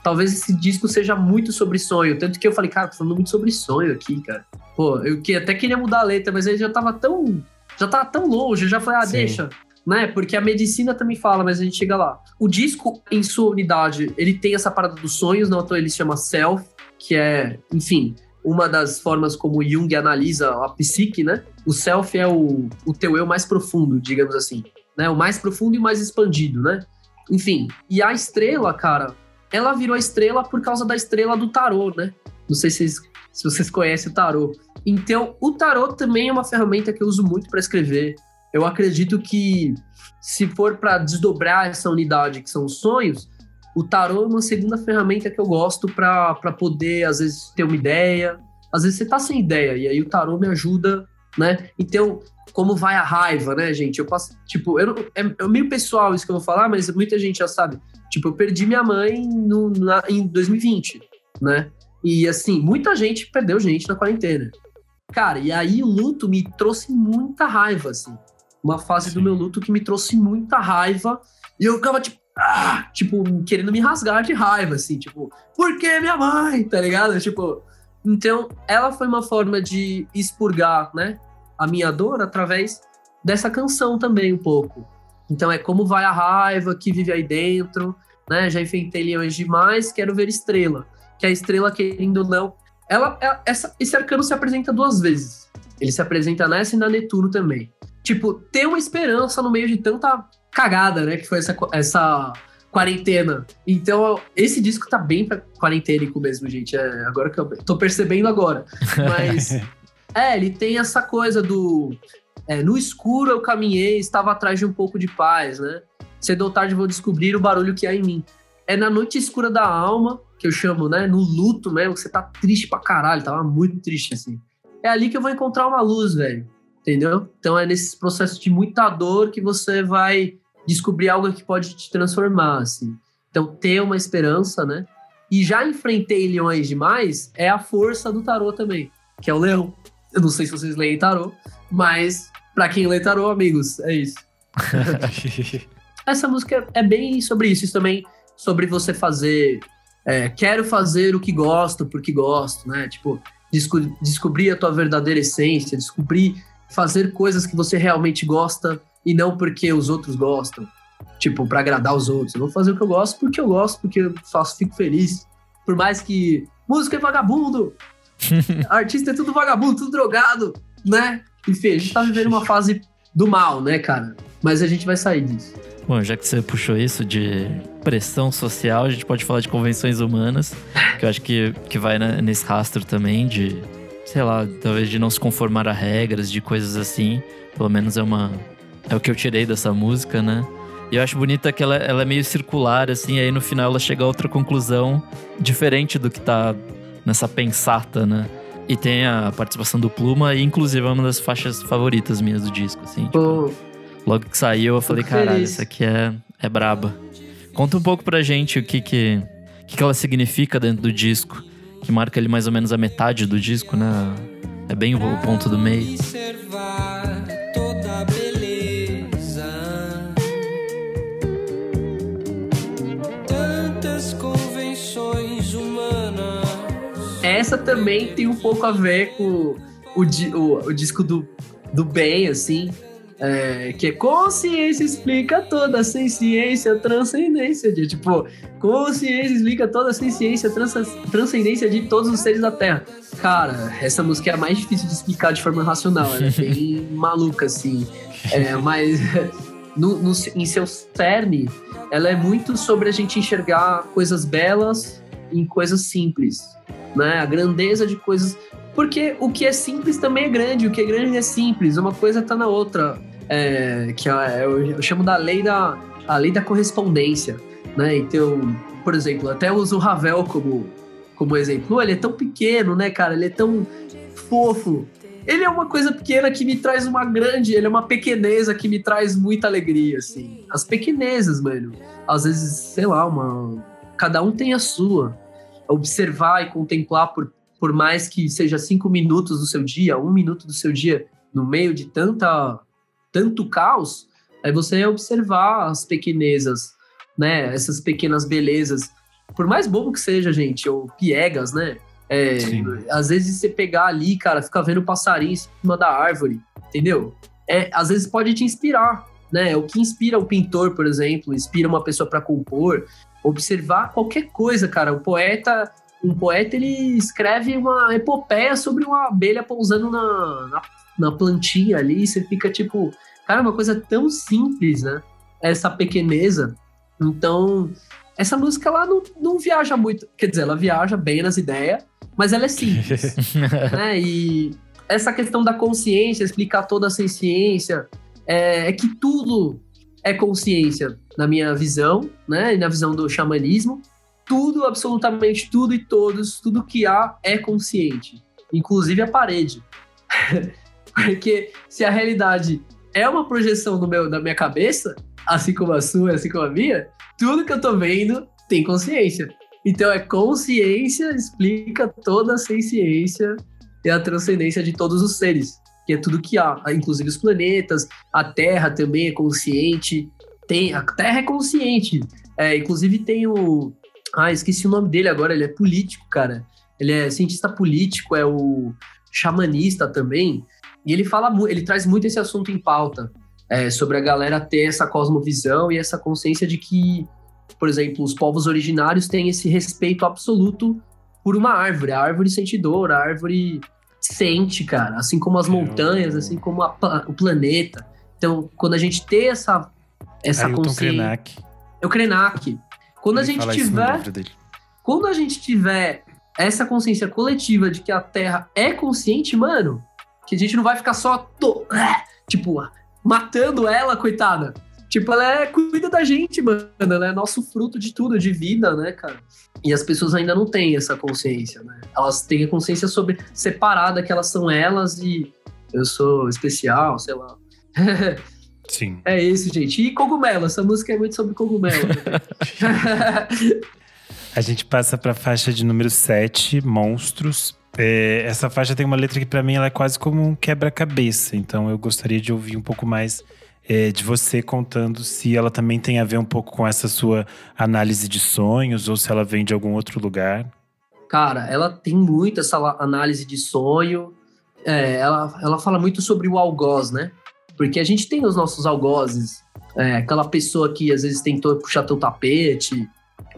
Talvez esse disco seja muito sobre sonho. Tanto que eu falei, cara, tô falando muito sobre sonho aqui, cara. Pô, eu que, até queria mudar a letra, mas ele já tava tão. Já tava tão longe, eu já falei, ah, Sim. deixa né? Porque a medicina também fala, mas a gente chega lá. O disco, em sua unidade, ele tem essa parada dos sonhos, não então ele se chama Self, que é, enfim, uma das formas como Jung analisa a psique, né? O self é o, o teu eu mais profundo, digamos assim, né? O mais profundo e mais expandido, né? Enfim, e a estrela, cara, ela virou estrela por causa da estrela do tarô, né? Não sei se vocês, se vocês conhecem o tarô. Então, o tarô também é uma ferramenta que eu uso muito para escrever eu acredito que se for para desdobrar essa unidade que são os sonhos, o tarô é uma segunda ferramenta que eu gosto para poder, às vezes, ter uma ideia. Às vezes você tá sem ideia, e aí o tarô me ajuda, né? Então, como vai a raiva, né, gente? Eu passo, tipo, eu não, é, é meio pessoal isso que eu vou falar, mas muita gente já sabe. Tipo, eu perdi minha mãe no, na, em 2020, né? E assim, muita gente perdeu gente na quarentena. Cara, e aí o luto me trouxe muita raiva, assim uma fase Sim. do meu luto que me trouxe muita raiva. E eu ficava, tipo, ah, tipo, querendo me rasgar de raiva, assim, tipo, por que minha mãe? Tá ligado? Tipo, então, ela foi uma forma de expurgar, né, a minha dor através dessa canção também, um pouco. Então, é como vai a raiva que vive aí dentro, né? Já enfrentei leões demais, quero ver estrela. Que a estrela, querendo ou não, ela, ela essa, esse arcano se apresenta duas vezes. Ele se apresenta nessa e na Netuno também tipo, ter uma esperança no meio de tanta cagada, né? Que foi essa, essa quarentena. Então, esse disco tá bem pra quarentênico mesmo, gente. É, agora que eu tô percebendo agora. Mas, é, ele tem essa coisa do. É, no escuro eu caminhei, estava atrás de um pouco de paz, né? Cedo ou tarde vou descobrir o barulho que há em mim. é na noite escura da alma, que eu chamo, né? No luto mesmo, que você tá triste pra caralho, tava muito triste, assim. É ali que eu vou encontrar uma luz, velho. Entendeu? Então é nesse processo de muita dor que você vai descobrir algo que pode te transformar, assim. Então, ter uma esperança, né? E já enfrentei leões demais é a força do tarô também, que é o leão. Eu não sei se vocês leem tarô, mas para quem lê tarô, amigos, é isso. Essa música é bem sobre isso, isso também sobre você fazer. É, quero fazer o que gosto porque gosto, né? Tipo, desco descobrir a tua verdadeira essência, descobrir fazer coisas que você realmente gosta e não porque os outros gostam. Tipo, para agradar os outros. Eu vou fazer o que eu gosto porque eu gosto, porque eu faço, fico feliz. Por mais que música é vagabundo, artista é tudo vagabundo, tudo drogado, né? Enfim, a gente tá vivendo uma fase do mal, né, cara? Mas a gente vai sair disso. Bom, já que você puxou isso de pressão social, a gente pode falar de convenções humanas, que eu acho que, que vai nesse rastro também de, sei lá, talvez de não se conformar a regras, de coisas assim. Pelo menos é uma. É o que eu tirei dessa música, né? E eu acho bonita que ela, ela é meio circular, assim, aí no final ela chega a outra conclusão diferente do que tá nessa pensata, né? E tem a participação do Pluma, e inclusive é uma das faixas favoritas minhas do disco, assim. Tipo, logo que saiu, eu falei, caralho, essa aqui é, é braba. Conta um pouco pra gente o que que, que que ela significa dentro do disco, que marca ali mais ou menos a metade do disco, né? É bem o ponto do meio. Essa também tem um pouco a ver com o, o, o disco do, do bem, assim, é, que é consciência explica toda, sem ciência, transcendência de tipo, consciência explica toda, sem ciência, trans, transcendência de todos os seres da Terra. Cara, essa música é a mais difícil de explicar de forma racional, ela é bem maluca, assim. É, mas no, no, em seu cerne, ela é muito sobre a gente enxergar coisas belas em coisas simples né? A grandeza de coisas. Porque o que é simples também é grande, o que é grande é simples, uma coisa tá na outra. É, que é, eu, eu chamo da lei da, a lei da correspondência, né? Então, por exemplo, até uso o Ravel como, como exemplo. Ele é tão pequeno, né, cara? Ele é tão fofo. Ele é uma coisa pequena que me traz uma grande, ele é uma pequeneza que me traz muita alegria, assim. As pequenezas, mano. Às vezes, sei lá, uma. Cada um tem a sua observar e contemplar por, por mais que seja cinco minutos do seu dia, um minuto do seu dia, no meio de tanta tanto caos, é você observar as pequenezas, né? Essas pequenas belezas. Por mais bobo que seja, gente, ou piegas, né? É, às vezes você pegar ali, cara, ficar vendo passarinho em cima da árvore, entendeu? É, às vezes pode te inspirar, né? O que inspira o pintor, por exemplo, inspira uma pessoa para compor, observar qualquer coisa, cara. O poeta, um poeta, ele escreve uma epopeia sobre uma abelha pousando na, na, na plantinha ali, e você fica tipo, cara, uma coisa tão simples, né? Essa pequeneza. Então, essa música ela não, não viaja muito, quer dizer, ela viaja bem nas ideias, mas ela é simples, né? E essa questão da consciência, explicar toda a ciência, é, é que tudo é consciência, na minha visão, né, e na visão do xamanismo. Tudo, absolutamente tudo e todos, tudo que há é consciente, inclusive a parede. Porque se a realidade é uma projeção do meu, da minha cabeça, assim como a sua, assim como a minha, tudo que eu tô vendo tem consciência. Então é consciência explica toda a ciência e a transcendência de todos os seres que é tudo que há, inclusive os planetas, a Terra também é consciente, tem a Terra é consciente, é, inclusive tem o, ah, esqueci o nome dele agora, ele é político, cara, ele é cientista político, é o xamanista também, e ele fala, ele traz muito esse assunto em pauta, é, sobre a galera ter essa cosmovisão e essa consciência de que, por exemplo, os povos originários têm esse respeito absoluto por uma árvore, a árvore sente dor, a árvore sente, cara. Assim como as montanhas, assim como a, o planeta. Então, quando a gente tem essa, essa Ailton consciência. Krenak. É o Krenak. Quando Ele a gente tiver. Quando a gente tiver essa consciência coletiva de que a Terra é consciente, mano, que a gente não vai ficar só. To, tipo, matando ela, coitada. Tipo, ela é, cuida da gente, mano. Ela é nosso fruto de tudo, de vida, né, cara? E as pessoas ainda não têm essa consciência, né? Elas têm a consciência sobre separada que elas são elas e eu sou especial, sei lá. Sim. É isso, gente. E cogumelo, essa música é muito sobre cogumelo. a gente passa para a faixa de número 7, Monstros. É, essa faixa tem uma letra que para mim ela é quase como um quebra-cabeça, então eu gostaria de ouvir um pouco mais é, de você contando se ela também tem a ver um pouco com essa sua análise de sonhos ou se ela vem de algum outro lugar. Cara, ela tem muito essa análise de sonho. É, ela, ela fala muito sobre o algoz, né? Porque a gente tem os nossos algozes, é, aquela pessoa que às vezes tentou puxar teu tapete,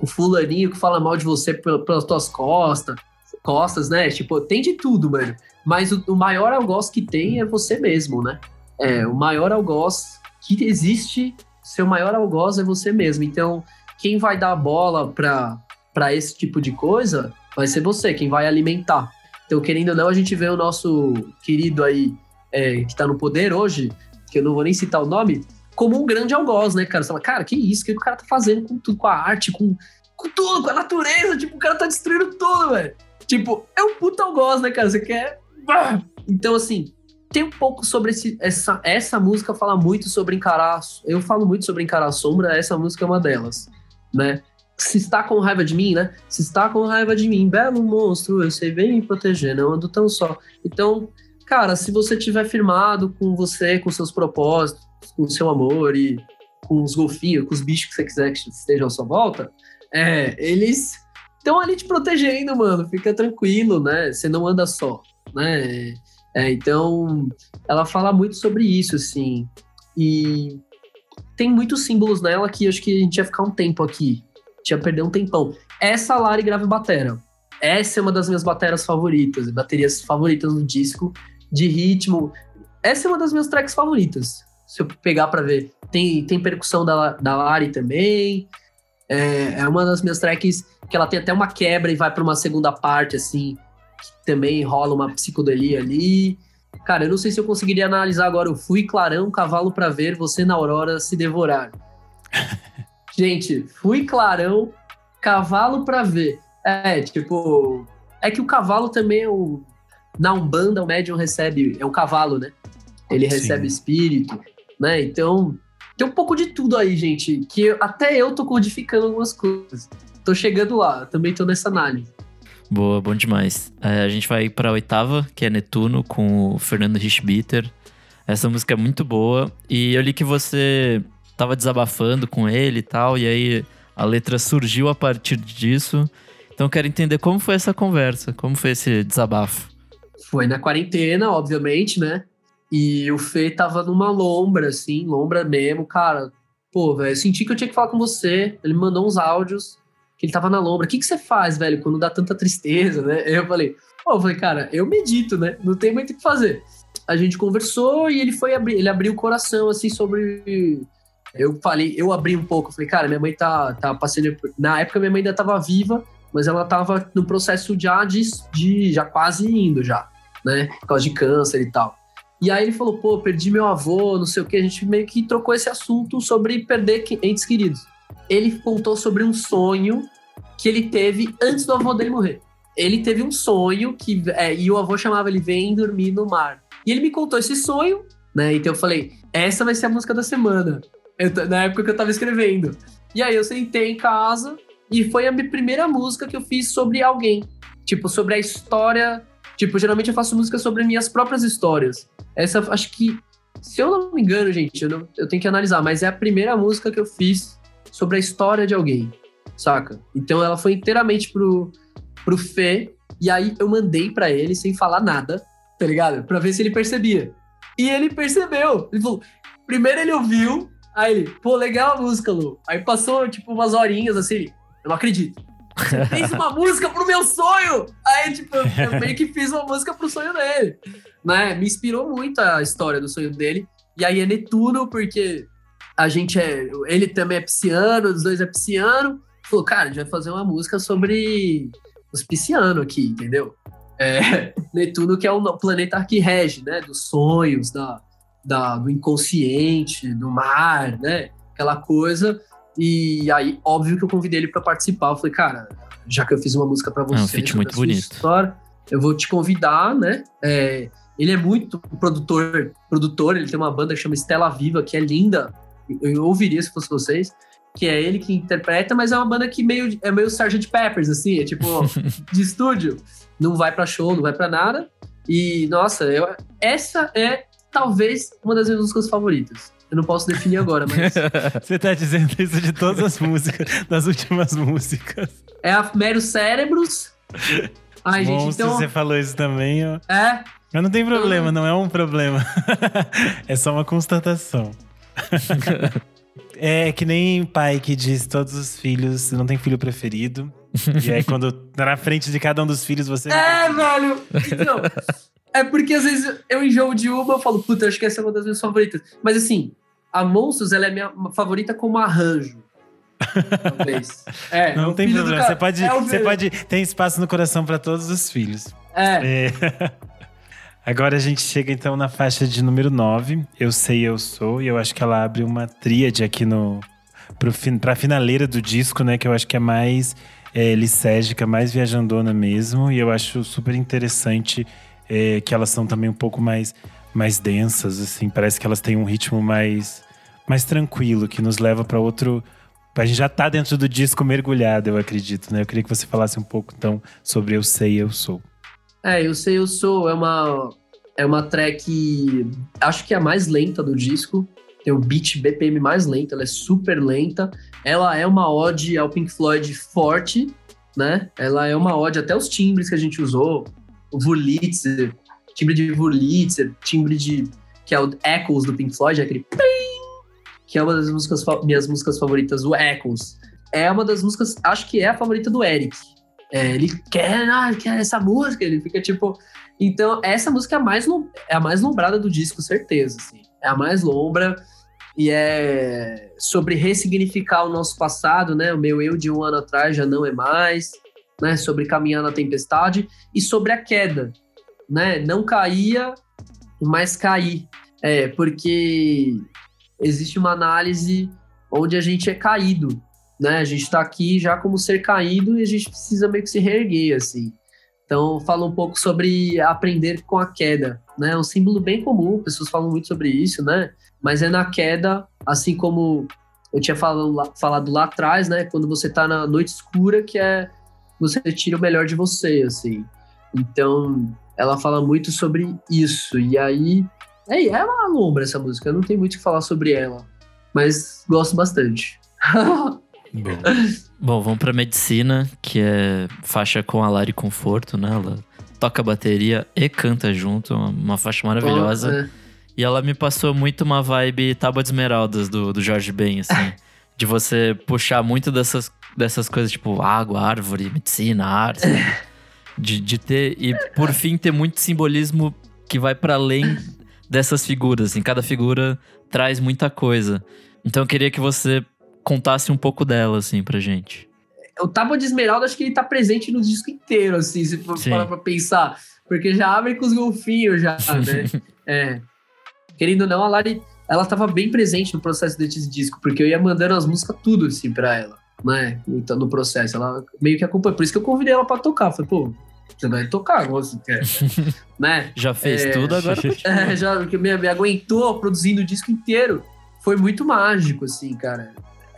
o fulaninho que fala mal de você pelas tuas costas, costas, né? Tipo, tem de tudo, mano. Mas o, o maior algoz que tem é você mesmo, né? É, o maior algoz que existe, seu maior algoz é você mesmo. Então, quem vai dar bola para esse tipo de coisa vai ser você, quem vai alimentar. Então, querendo ou não, a gente vê o nosso querido aí, é, que tá no poder hoje, que eu não vou nem citar o nome, como um grande algoz, né, cara? Você fala, cara, que isso? O que o cara tá fazendo com tudo, com a arte, com, com tudo, com a natureza? Tipo, o cara tá destruindo tudo, velho. Tipo, é um puta algoz, né, cara? Você quer. Então, assim, tem um pouco sobre esse, essa, essa música fala muito sobre encarar. Eu falo muito sobre encarar a sombra, essa música é uma delas, né? Se está com raiva de mim, né? Se está com raiva de mim, belo monstro, eu sei bem me proteger, não ando tão só. Então, cara, se você tiver firmado com você, com seus propósitos, com seu amor e com os golfinhos, com os bichos que você quiser que estejam à sua volta, é, eles estão ali te protegendo, mano. Fica tranquilo, né? Você não anda só, né? É, então, ela fala muito sobre isso, assim. E tem muitos símbolos nela que acho que a gente ia ficar um tempo aqui. Tinha perder um tempão. Essa Lari grave batera. Essa é uma das minhas bateras favoritas, baterias favoritas no disco, de ritmo. Essa é uma das minhas tracks favoritas. Se eu pegar para ver, tem, tem percussão da, da Lari também. É, é uma das minhas tracks que ela tem até uma quebra e vai para uma segunda parte, assim, também rola uma psicodelia ali. Cara, eu não sei se eu conseguiria analisar agora o Fui Clarão, Cavalo para Ver, Você na Aurora se Devorar. Gente, Fui Clarão, Cavalo para Ver. É, tipo. É que o cavalo também é o. Na Umbanda, o médium recebe. É o cavalo, né? Ele Sim. recebe espírito, né? Então, tem um pouco de tudo aí, gente. Que até eu tô codificando algumas coisas. Tô chegando lá, também tô nessa análise. Boa, bom demais. É, a gente vai para a oitava, que é Netuno, com o Fernando Richbitter. Essa música é muito boa. E eu li que você tava desabafando com ele e tal, e aí a letra surgiu a partir disso. Então eu quero entender como foi essa conversa, como foi esse desabafo. Foi na quarentena, obviamente, né? E o Fê tava numa lombra, assim, lombra mesmo, cara. Pô, velho, senti que eu tinha que falar com você. Ele me mandou uns áudios que ele tava na lombra. O que, que você faz, velho, quando dá tanta tristeza, né? Eu falei, pô, eu falei, cara, eu medito, né? Não tem muito o que fazer. A gente conversou e ele foi abrir, ele abriu o coração, assim, sobre. Eu falei, eu abri um pouco, falei, cara, minha mãe tá, tá passando. Na época minha mãe ainda tava viva, mas ela tava no processo já de, de já quase indo já, né? Por causa de câncer e tal. E aí ele falou, pô, perdi meu avô, não sei o que. A gente meio que trocou esse assunto sobre perder entes queridos ele contou sobre um sonho que ele teve antes do avô dele morrer. Ele teve um sonho que é, e o avô chamava ele vem dormir no mar. E ele me contou esse sonho, né? Então eu falei, essa vai ser a música da semana. Eu, na época que eu tava escrevendo. E aí eu sentei em casa e foi a minha primeira música que eu fiz sobre alguém. Tipo, sobre a história. Tipo, geralmente eu faço música sobre minhas próprias histórias. Essa, acho que, se eu não me engano, gente, eu, não, eu tenho que analisar, mas é a primeira música que eu fiz sobre a história de alguém, saca? Então ela foi inteiramente pro, pro Fê, e aí eu mandei para ele sem falar nada, tá ligado? Pra ver se ele percebia. E ele percebeu. Ele falou, primeiro ele ouviu, aí ele, pô, legal a música, Lu. Aí passou, tipo, umas horinhas assim, ele, eu não acredito. Você fez uma música pro meu sonho! Aí, tipo, eu meio que fiz uma música pro sonho dele. Né? Me inspirou muito a história do sonho dele. E aí é Netuno, porque a gente é. Ele também é pisciano, os dois é pisciano. Falou, cara, a gente vai fazer uma música sobre os piscianos aqui, entendeu? É, Netuno, que é o planeta que rege, né? Dos sonhos, da, da, do inconsciente, do mar, né? aquela coisa. E aí, óbvio que eu convidei ele para participar. Eu falei, cara, já que eu fiz uma música para você, é um feat muito bonito. História, eu vou te convidar, né? É, ele é muito produtor, produtor, ele tem uma banda que chama Estela Viva, que é linda. Eu ouviria se fosse vocês. Que é ele que interpreta, mas é uma banda que meio, é meio Sgt. Peppers, assim, é tipo de estúdio. Não vai para show, não vai para nada. E, nossa, eu, essa é talvez uma das minhas músicas favoritas. Eu não posso definir agora, mas. Você tá dizendo isso de todas as músicas, das últimas músicas. É a Mero Cérebros. Ai, Monstros, gente, então. Você falou isso também, ó. É. Mas não tem problema, não é um problema. é só uma constatação. é que nem pai que diz todos os filhos, não tem filho preferido. e aí, quando tá na frente de cada um dos filhos, você. É, velho! Então, é porque às vezes eu enjoo de uma, eu falo, puta, acho que essa é uma das minhas favoritas. Mas assim, a Monstros, ela é minha favorita como arranjo. Talvez. É, não tem problema. Você pode, é você pode. Tem espaço no coração para todos os filhos. É. é. Agora a gente chega então na faixa de número 9. Eu sei, eu sou. E eu acho que ela abre uma tríade aqui no. Pro, pra finaleira do disco, né? Que eu acho que é mais é, licérgica, mais viajandona mesmo. E eu acho super interessante é, que elas são também um pouco mais, mais densas, assim. Parece que elas têm um ritmo mais, mais tranquilo, que nos leva para outro. A gente já tá dentro do disco mergulhado, eu acredito, né? Eu queria que você falasse um pouco, então, sobre Eu Sei, Eu Sou. É, Eu Sei, Eu Sou é uma, é uma track, acho que é a mais lenta do disco. Tem o beat BPM mais lento, ela é super lenta. Ela é uma ode ao Pink Floyd forte, né? Ela é uma ode até os timbres que a gente usou, o Wurlitzer, timbre de Wurlitzer, timbre de que é o Echoes do Pink Floyd, é aquele que é uma das músicas minhas músicas favoritas, o Echoes. É uma das músicas, acho que é a favorita do Eric. É, ele quer, ah, quer essa música, ele fica tipo. Então, essa música é a mais, é a mais lombrada do disco, certeza. Assim. É a mais lombra e é sobre ressignificar o nosso passado, né? O meu eu de um ano atrás já não é mais, né? Sobre caminhar na tempestade e sobre a queda, né? Não caía, mas cair. É, porque existe uma análise onde a gente é caído, né? A gente está aqui já como ser caído e a gente precisa meio que se reerguer, assim. Então, fala um pouco sobre aprender com a queda, né? É um símbolo bem comum, pessoas falam muito sobre isso, né? Mas é na queda, assim como eu tinha falado, falado lá atrás, né? Quando você está na noite escura, que é você tira o melhor de você, assim. Então, ela fala muito sobre isso. E aí, é, é uma lombra essa música, eu não tenho muito o que falar sobre ela, mas gosto bastante. Bom. Bom, vamos pra medicina, que é faixa com a Lari Conforto, né? Ela toca bateria e canta junto, uma faixa maravilhosa. Oh, é. E ela me passou muito uma vibe Tábua de Esmeraldas do, do Jorge Ben, assim. de você puxar muito dessas, dessas coisas, tipo água, árvore, medicina, arte. de, de ter. E por fim, ter muito simbolismo que vai para além dessas figuras. Assim, cada figura traz muita coisa. Então eu queria que você contasse um pouco dela, assim, pra gente. O Tábua de Esmeralda, acho que ele tá presente no disco inteiro, assim, se for parar pra pensar. Porque já abre com os golfinhos, já, né? é. Querendo ou não, a Lari, ela tava bem presente no processo desse disco, porque eu ia mandando as músicas tudo, assim, pra ela, né? Então, no processo. Ela meio que acompanha. Por isso que eu convidei ela pra tocar. Falei, pô, você vai tocar, você quer. né? Já fez é, tudo, agora. é, já me, me aguentou produzindo o disco inteiro. Foi muito mágico, assim, cara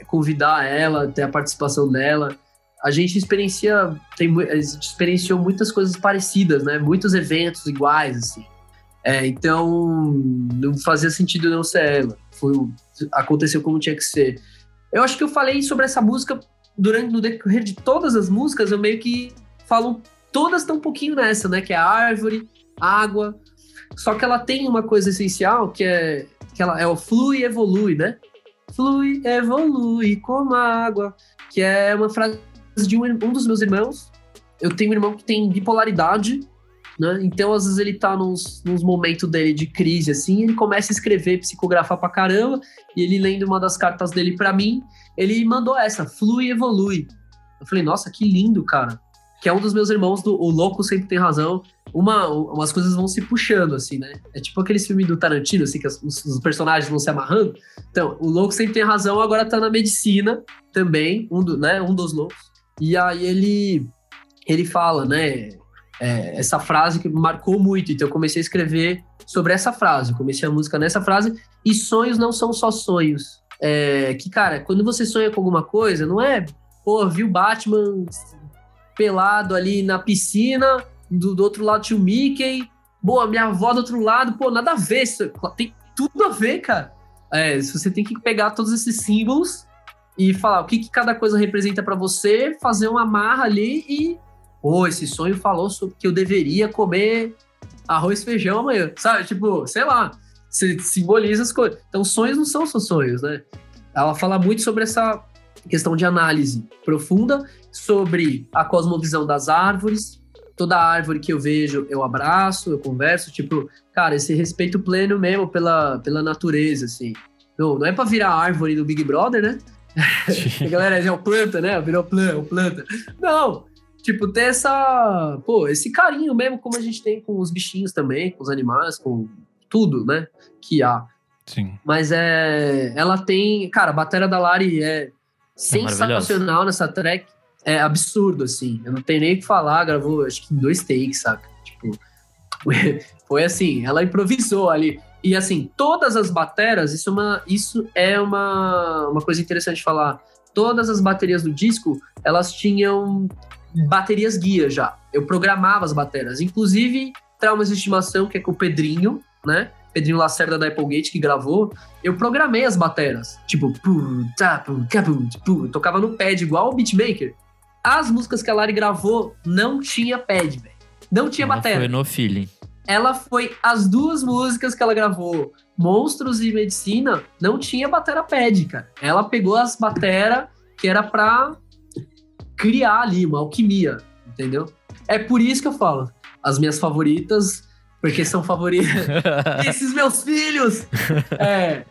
convidar ela, ter a participação dela. A gente experiencia, tem, a gente experienciou muitas coisas parecidas, né? Muitos eventos iguais, assim. É, então, não fazia sentido não ser ela. Foi, aconteceu como tinha que ser. Eu acho que eu falei sobre essa música durante no decorrer de todas as músicas, eu meio que falo todas estão um pouquinho nessa, né? Que é árvore, água. Só que ela tem uma coisa essencial que é que ela o flui e evolui, né? Flui, evolui como a água, que é uma frase de um, um dos meus irmãos. Eu tenho um irmão que tem bipolaridade, né? Então, às vezes, ele tá nos, nos momentos dele de crise, assim, ele começa a escrever, psicografar pra caramba, e ele lendo uma das cartas dele para mim, ele mandou essa, flui, evolui. Eu falei, nossa, que lindo, cara. Que é um dos meus irmãos do O Louco Sempre Tem Razão. Uma, umas coisas vão se puxando, assim, né? É tipo aqueles filmes do Tarantino, assim, que os, os, personagens vão se amarrando. Então, o louco sempre tem razão, agora tá na medicina também, um, do, né, um dos loucos. E aí ele, ele fala, né? É, essa frase que marcou muito, então eu comecei a escrever sobre essa frase, comecei a música nessa frase, e sonhos não são só sonhos. É, que, cara, quando você sonha com alguma coisa, não é, pô, viu Batman pelado ali na piscina, do, do outro lado tinha o Mickey, boa, minha avó do outro lado, pô, nada a ver, isso tem tudo a ver, cara. É, você tem que pegar todos esses símbolos e falar o que, que cada coisa representa para você, fazer uma marra ali e, pô, esse sonho falou sobre que eu deveria comer arroz e feijão amanhã, sabe? Tipo, sei lá, você simboliza as coisas. Então, sonhos não são só sonhos, né? Ela fala muito sobre essa questão de análise profunda sobre a cosmovisão das árvores. Toda árvore que eu vejo, eu abraço, eu converso, tipo, cara, esse respeito pleno mesmo pela, pela natureza, assim. Não, não é para virar árvore do Big Brother, né? a galera é o planta, né? Virou planta, planta. Não, tipo, ter essa, pô, esse carinho mesmo como a gente tem com os bichinhos também, com os animais, com tudo, né? Que há. Sim. Mas é, ela tem, cara, a bateria da Lari é sensacional nessa track. É absurdo, assim. Eu não tenho nem o que falar, gravou acho que em dois takes, saca? Tipo, foi assim, ela improvisou ali. E assim, todas as bateras, isso é uma, isso é uma, uma coisa interessante de falar. Todas as baterias do disco, elas tinham baterias guia já. Eu programava as bateras. Inclusive, Traumas de Estimação, que é com o Pedrinho, né? Pedrinho Lacerda da Applegate que gravou, eu programei as bateras. Tipo, tocava no pad igual o beatmaker. As músicas que a Lari gravou não tinha pad, velho. Não tinha ela bateria. Foi no feeling. Ela foi as duas músicas que ela gravou, Monstros e Medicina, não tinha batera pad, cara. Ela pegou as batera que era pra criar ali uma alquimia, entendeu? É por isso que eu falo. As minhas favoritas porque são favoritos. Esses meus filhos! É.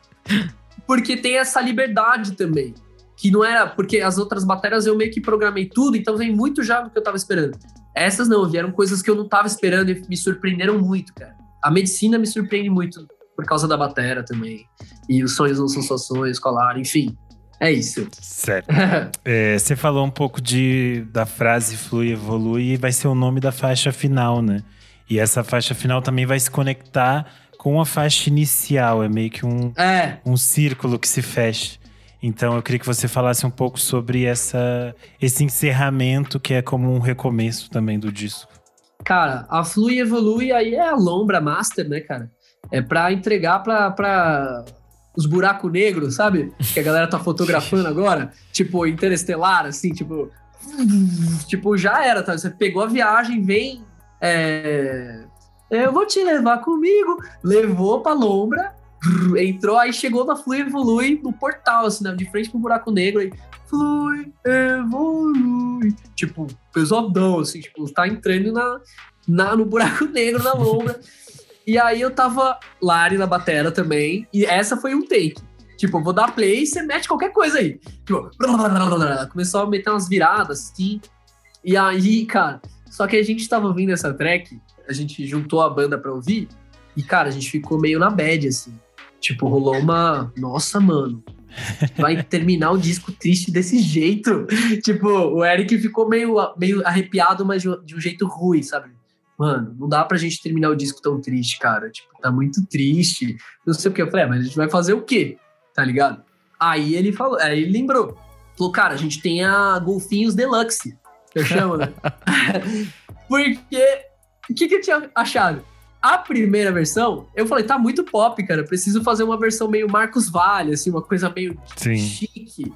Porque tem essa liberdade também. Que não era. Porque as outras baterias eu meio que programei tudo, então vem muito já do que eu tava esperando. Essas não, vieram coisas que eu não tava esperando e me surpreenderam muito, cara. A medicina me surpreende muito por causa da bateria também. E os sonhos não são só sonhos, colar, enfim. É isso. Certo. é, você falou um pouco de, da frase flui, evolui e vai ser o nome da faixa final, né? E essa faixa final também vai se conectar com a faixa inicial. É meio que um, é. um círculo que se fecha. Então eu queria que você falasse um pouco sobre essa, esse encerramento que é como um recomeço também do disco. Cara, a Flui Evolui aí é a Lombra Master, né, cara? É pra entregar pra, pra os buracos negros, sabe? Que a galera tá fotografando agora. Tipo, interestelar, assim, tipo. Tipo, já era, tá? Você pegou a viagem, vem é, eu vou te levar comigo. Levou pra Lombra, entrou, aí chegou na Flui Evolui no portal, assim, né, de frente pro buraco negro. Aí, Flui Evolui. Tipo, pesadão, assim, tipo, tá entrando na, na, no buraco negro na Lombra. e aí eu tava Lari na batera também, e essa foi um take. Tipo, eu vou dar play e você mete qualquer coisa aí. Tipo, começou a meter umas viradas, assim. E aí, cara, só que a gente tava ouvindo essa track, a gente juntou a banda pra ouvir, e, cara, a gente ficou meio na bad, assim. Tipo, rolou uma. Nossa, mano. Vai terminar o disco triste desse jeito. tipo, o Eric ficou meio, meio arrepiado, mas de um jeito ruim, sabe? Mano, não dá pra gente terminar o disco tão triste, cara. Tipo, tá muito triste. Não sei o que. Eu falei, é, mas a gente vai fazer o quê? Tá ligado? Aí ele falou, aí ele lembrou. Falou, cara, a gente tem a Golfinhos Deluxe eu chamo, né? Porque o que, que eu tinha achado? A primeira versão, eu falei, tá muito pop, cara. Preciso fazer uma versão meio Marcos Vale, assim, uma coisa meio Sim. chique.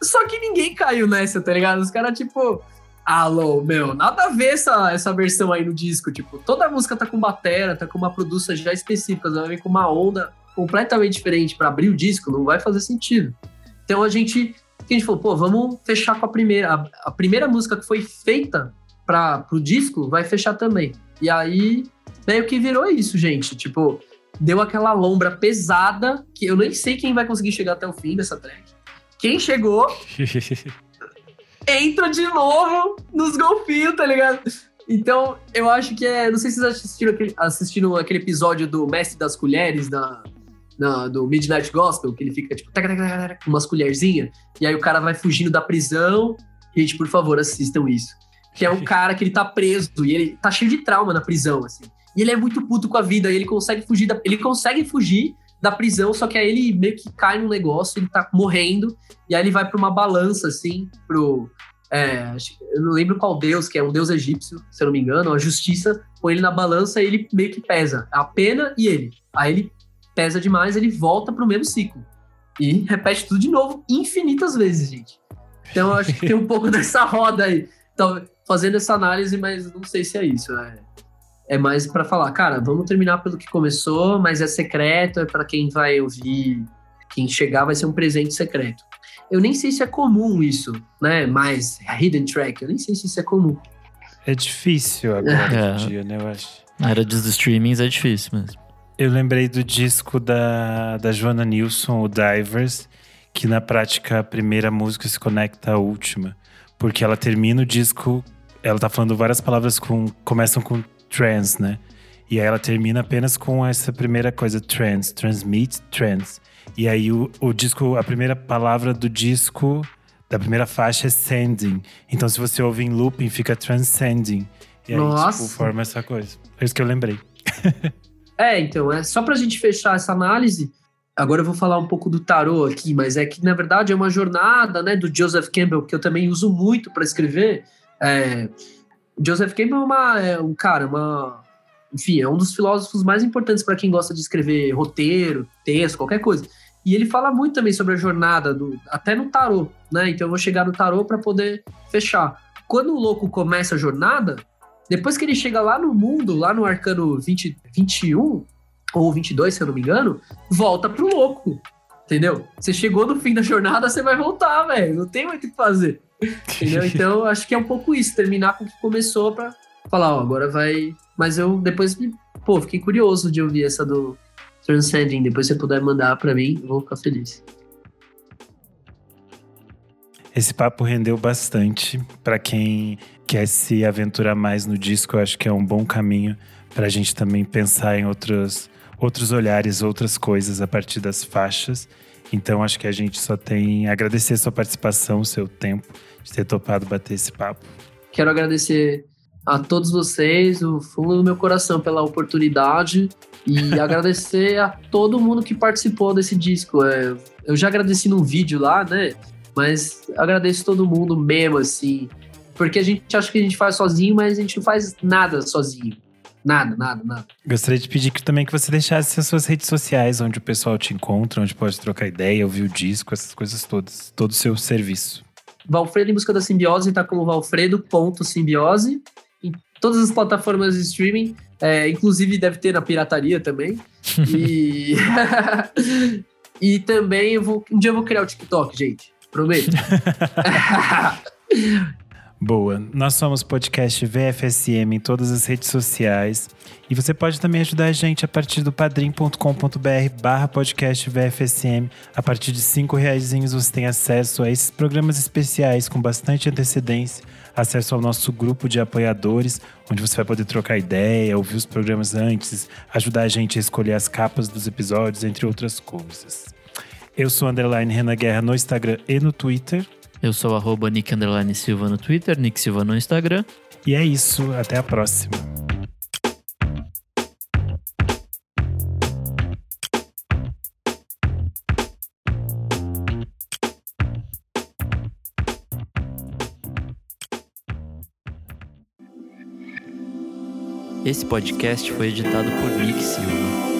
Só que ninguém caiu nessa, tá ligado? Os caras, tipo, alô, meu, nada a ver essa, essa versão aí no disco. Tipo, toda a música tá com batera, tá com uma produção já específica, vai vir com uma onda completamente diferente para abrir o disco, não vai fazer sentido. Então a gente a gente falou, pô, vamos fechar com a primeira. A, a primeira música que foi feita para o disco vai fechar também. E aí, meio que virou isso, gente. Tipo, deu aquela lombra pesada que eu nem sei quem vai conseguir chegar até o fim dessa track. Quem chegou entra de novo nos golfinhos, tá ligado? Então, eu acho que é. Não sei se vocês assistiram aquele, assistiram aquele episódio do Mestre das Colheres na, na, do Midnight Gospel, que ele fica tipo com umas colherzinhas, e aí o cara vai fugindo da prisão. Gente, por favor, assistam isso. Que é um cara que ele tá preso e ele tá cheio de trauma na prisão, assim. E ele é muito puto com a vida, e ele consegue fugir da, ele consegue fugir da prisão, só que aí ele meio que cai num negócio, ele tá morrendo, e aí ele vai pra uma balança, assim, pro. É, eu não lembro qual deus, que é um deus egípcio, se eu não me engano, a justiça põe ele na balança e ele meio que pesa a pena e ele. Aí ele pesa demais, ele volta pro mesmo ciclo. E repete tudo de novo infinitas vezes, gente. Então eu acho que tem um pouco dessa roda aí. Então, fazendo essa análise, mas não sei se é isso. É, é mais para falar, cara, vamos terminar pelo que começou, mas é secreto, é para quem vai ouvir, quem chegar vai ser um presente secreto. Eu nem sei se é comum isso, né? Mas hidden track, eu nem sei se isso é comum. É difícil agora é. dia, né? Eu acho. Na era dos streamings é difícil mesmo. Eu lembrei do disco da, da Joana Nilsson, o Divers, que na prática a primeira música se conecta à última. Porque ela termina o disco, ela tá falando várias palavras com começam com trans, né? E aí ela termina apenas com essa primeira coisa, trans, transmit, trans. E aí o, o disco, a primeira palavra do disco, da primeira faixa é sending. Então se você ouve em looping, fica transcending. E aí, tipo, Nossa. tipo, forma essa coisa. É isso que eu lembrei. É, então, é só pra gente fechar essa análise. Agora eu vou falar um pouco do tarô aqui, mas é que na verdade é uma jornada, né, do Joseph Campbell que eu também uso muito para escrever. É, Joseph Campbell é, uma, é um cara, uma, enfim, é um dos filósofos mais importantes para quem gosta de escrever roteiro, texto, qualquer coisa. E ele fala muito também sobre a jornada, do, até no tarô, né? Então eu vou chegar no tarô para poder fechar. Quando o louco começa a jornada, depois que ele chega lá no mundo, lá no arcano 20, 21 ou 22, se eu não me engano, volta pro louco. Entendeu? Você chegou no fim da jornada, você vai voltar, velho. Não tem muito o que fazer. Entendeu? Então, acho que é um pouco isso. Terminar com o que começou pra falar, ó, agora vai. Mas eu depois, pô, fiquei curioso de ouvir essa do Transcending. Depois, se você puder mandar pra mim, eu vou ficar feliz. Esse papo rendeu bastante para quem quer se aventurar mais no disco. Eu acho que é um bom caminho para a gente também pensar em outros, outros olhares, outras coisas a partir das faixas. Então acho que a gente só tem a agradecer sua participação, o seu tempo, de ter topado bater esse papo. Quero agradecer a todos vocês, o fundo do meu coração, pela oportunidade e agradecer a todo mundo que participou desse disco. É, eu já agradeci no vídeo lá, né? Mas agradeço todo mundo mesmo, assim. Porque a gente acha que a gente faz sozinho, mas a gente não faz nada sozinho. Nada, nada, nada. Gostaria de pedir que, também que você deixasse as suas redes sociais, onde o pessoal te encontra, onde pode trocar ideia, ouvir o disco, essas coisas todas. Todo o seu serviço. Valfredo em Busca da Simbiose tá como valfredo.simbiose em todas as plataformas de streaming. É, inclusive deve ter na pirataria também. E, e também eu vou, um dia eu vou criar o TikTok, gente. Prometo. Boa. Nós somos podcast VFSM em todas as redes sociais. E você pode também ajudar a gente a partir do padrim.com.br barra podcast VFSM. A partir de cinco reais você tem acesso a esses programas especiais com bastante antecedência, acesso ao nosso grupo de apoiadores, onde você vai poder trocar ideia, ouvir os programas antes, ajudar a gente a escolher as capas dos episódios, entre outras coisas. Eu sou Underline Renan Guerra no Instagram e no Twitter. Eu sou arroba Nick Underline Silva no Twitter, Nick Silva no Instagram. E é isso, até a próxima. Esse podcast foi editado por Nick Silva.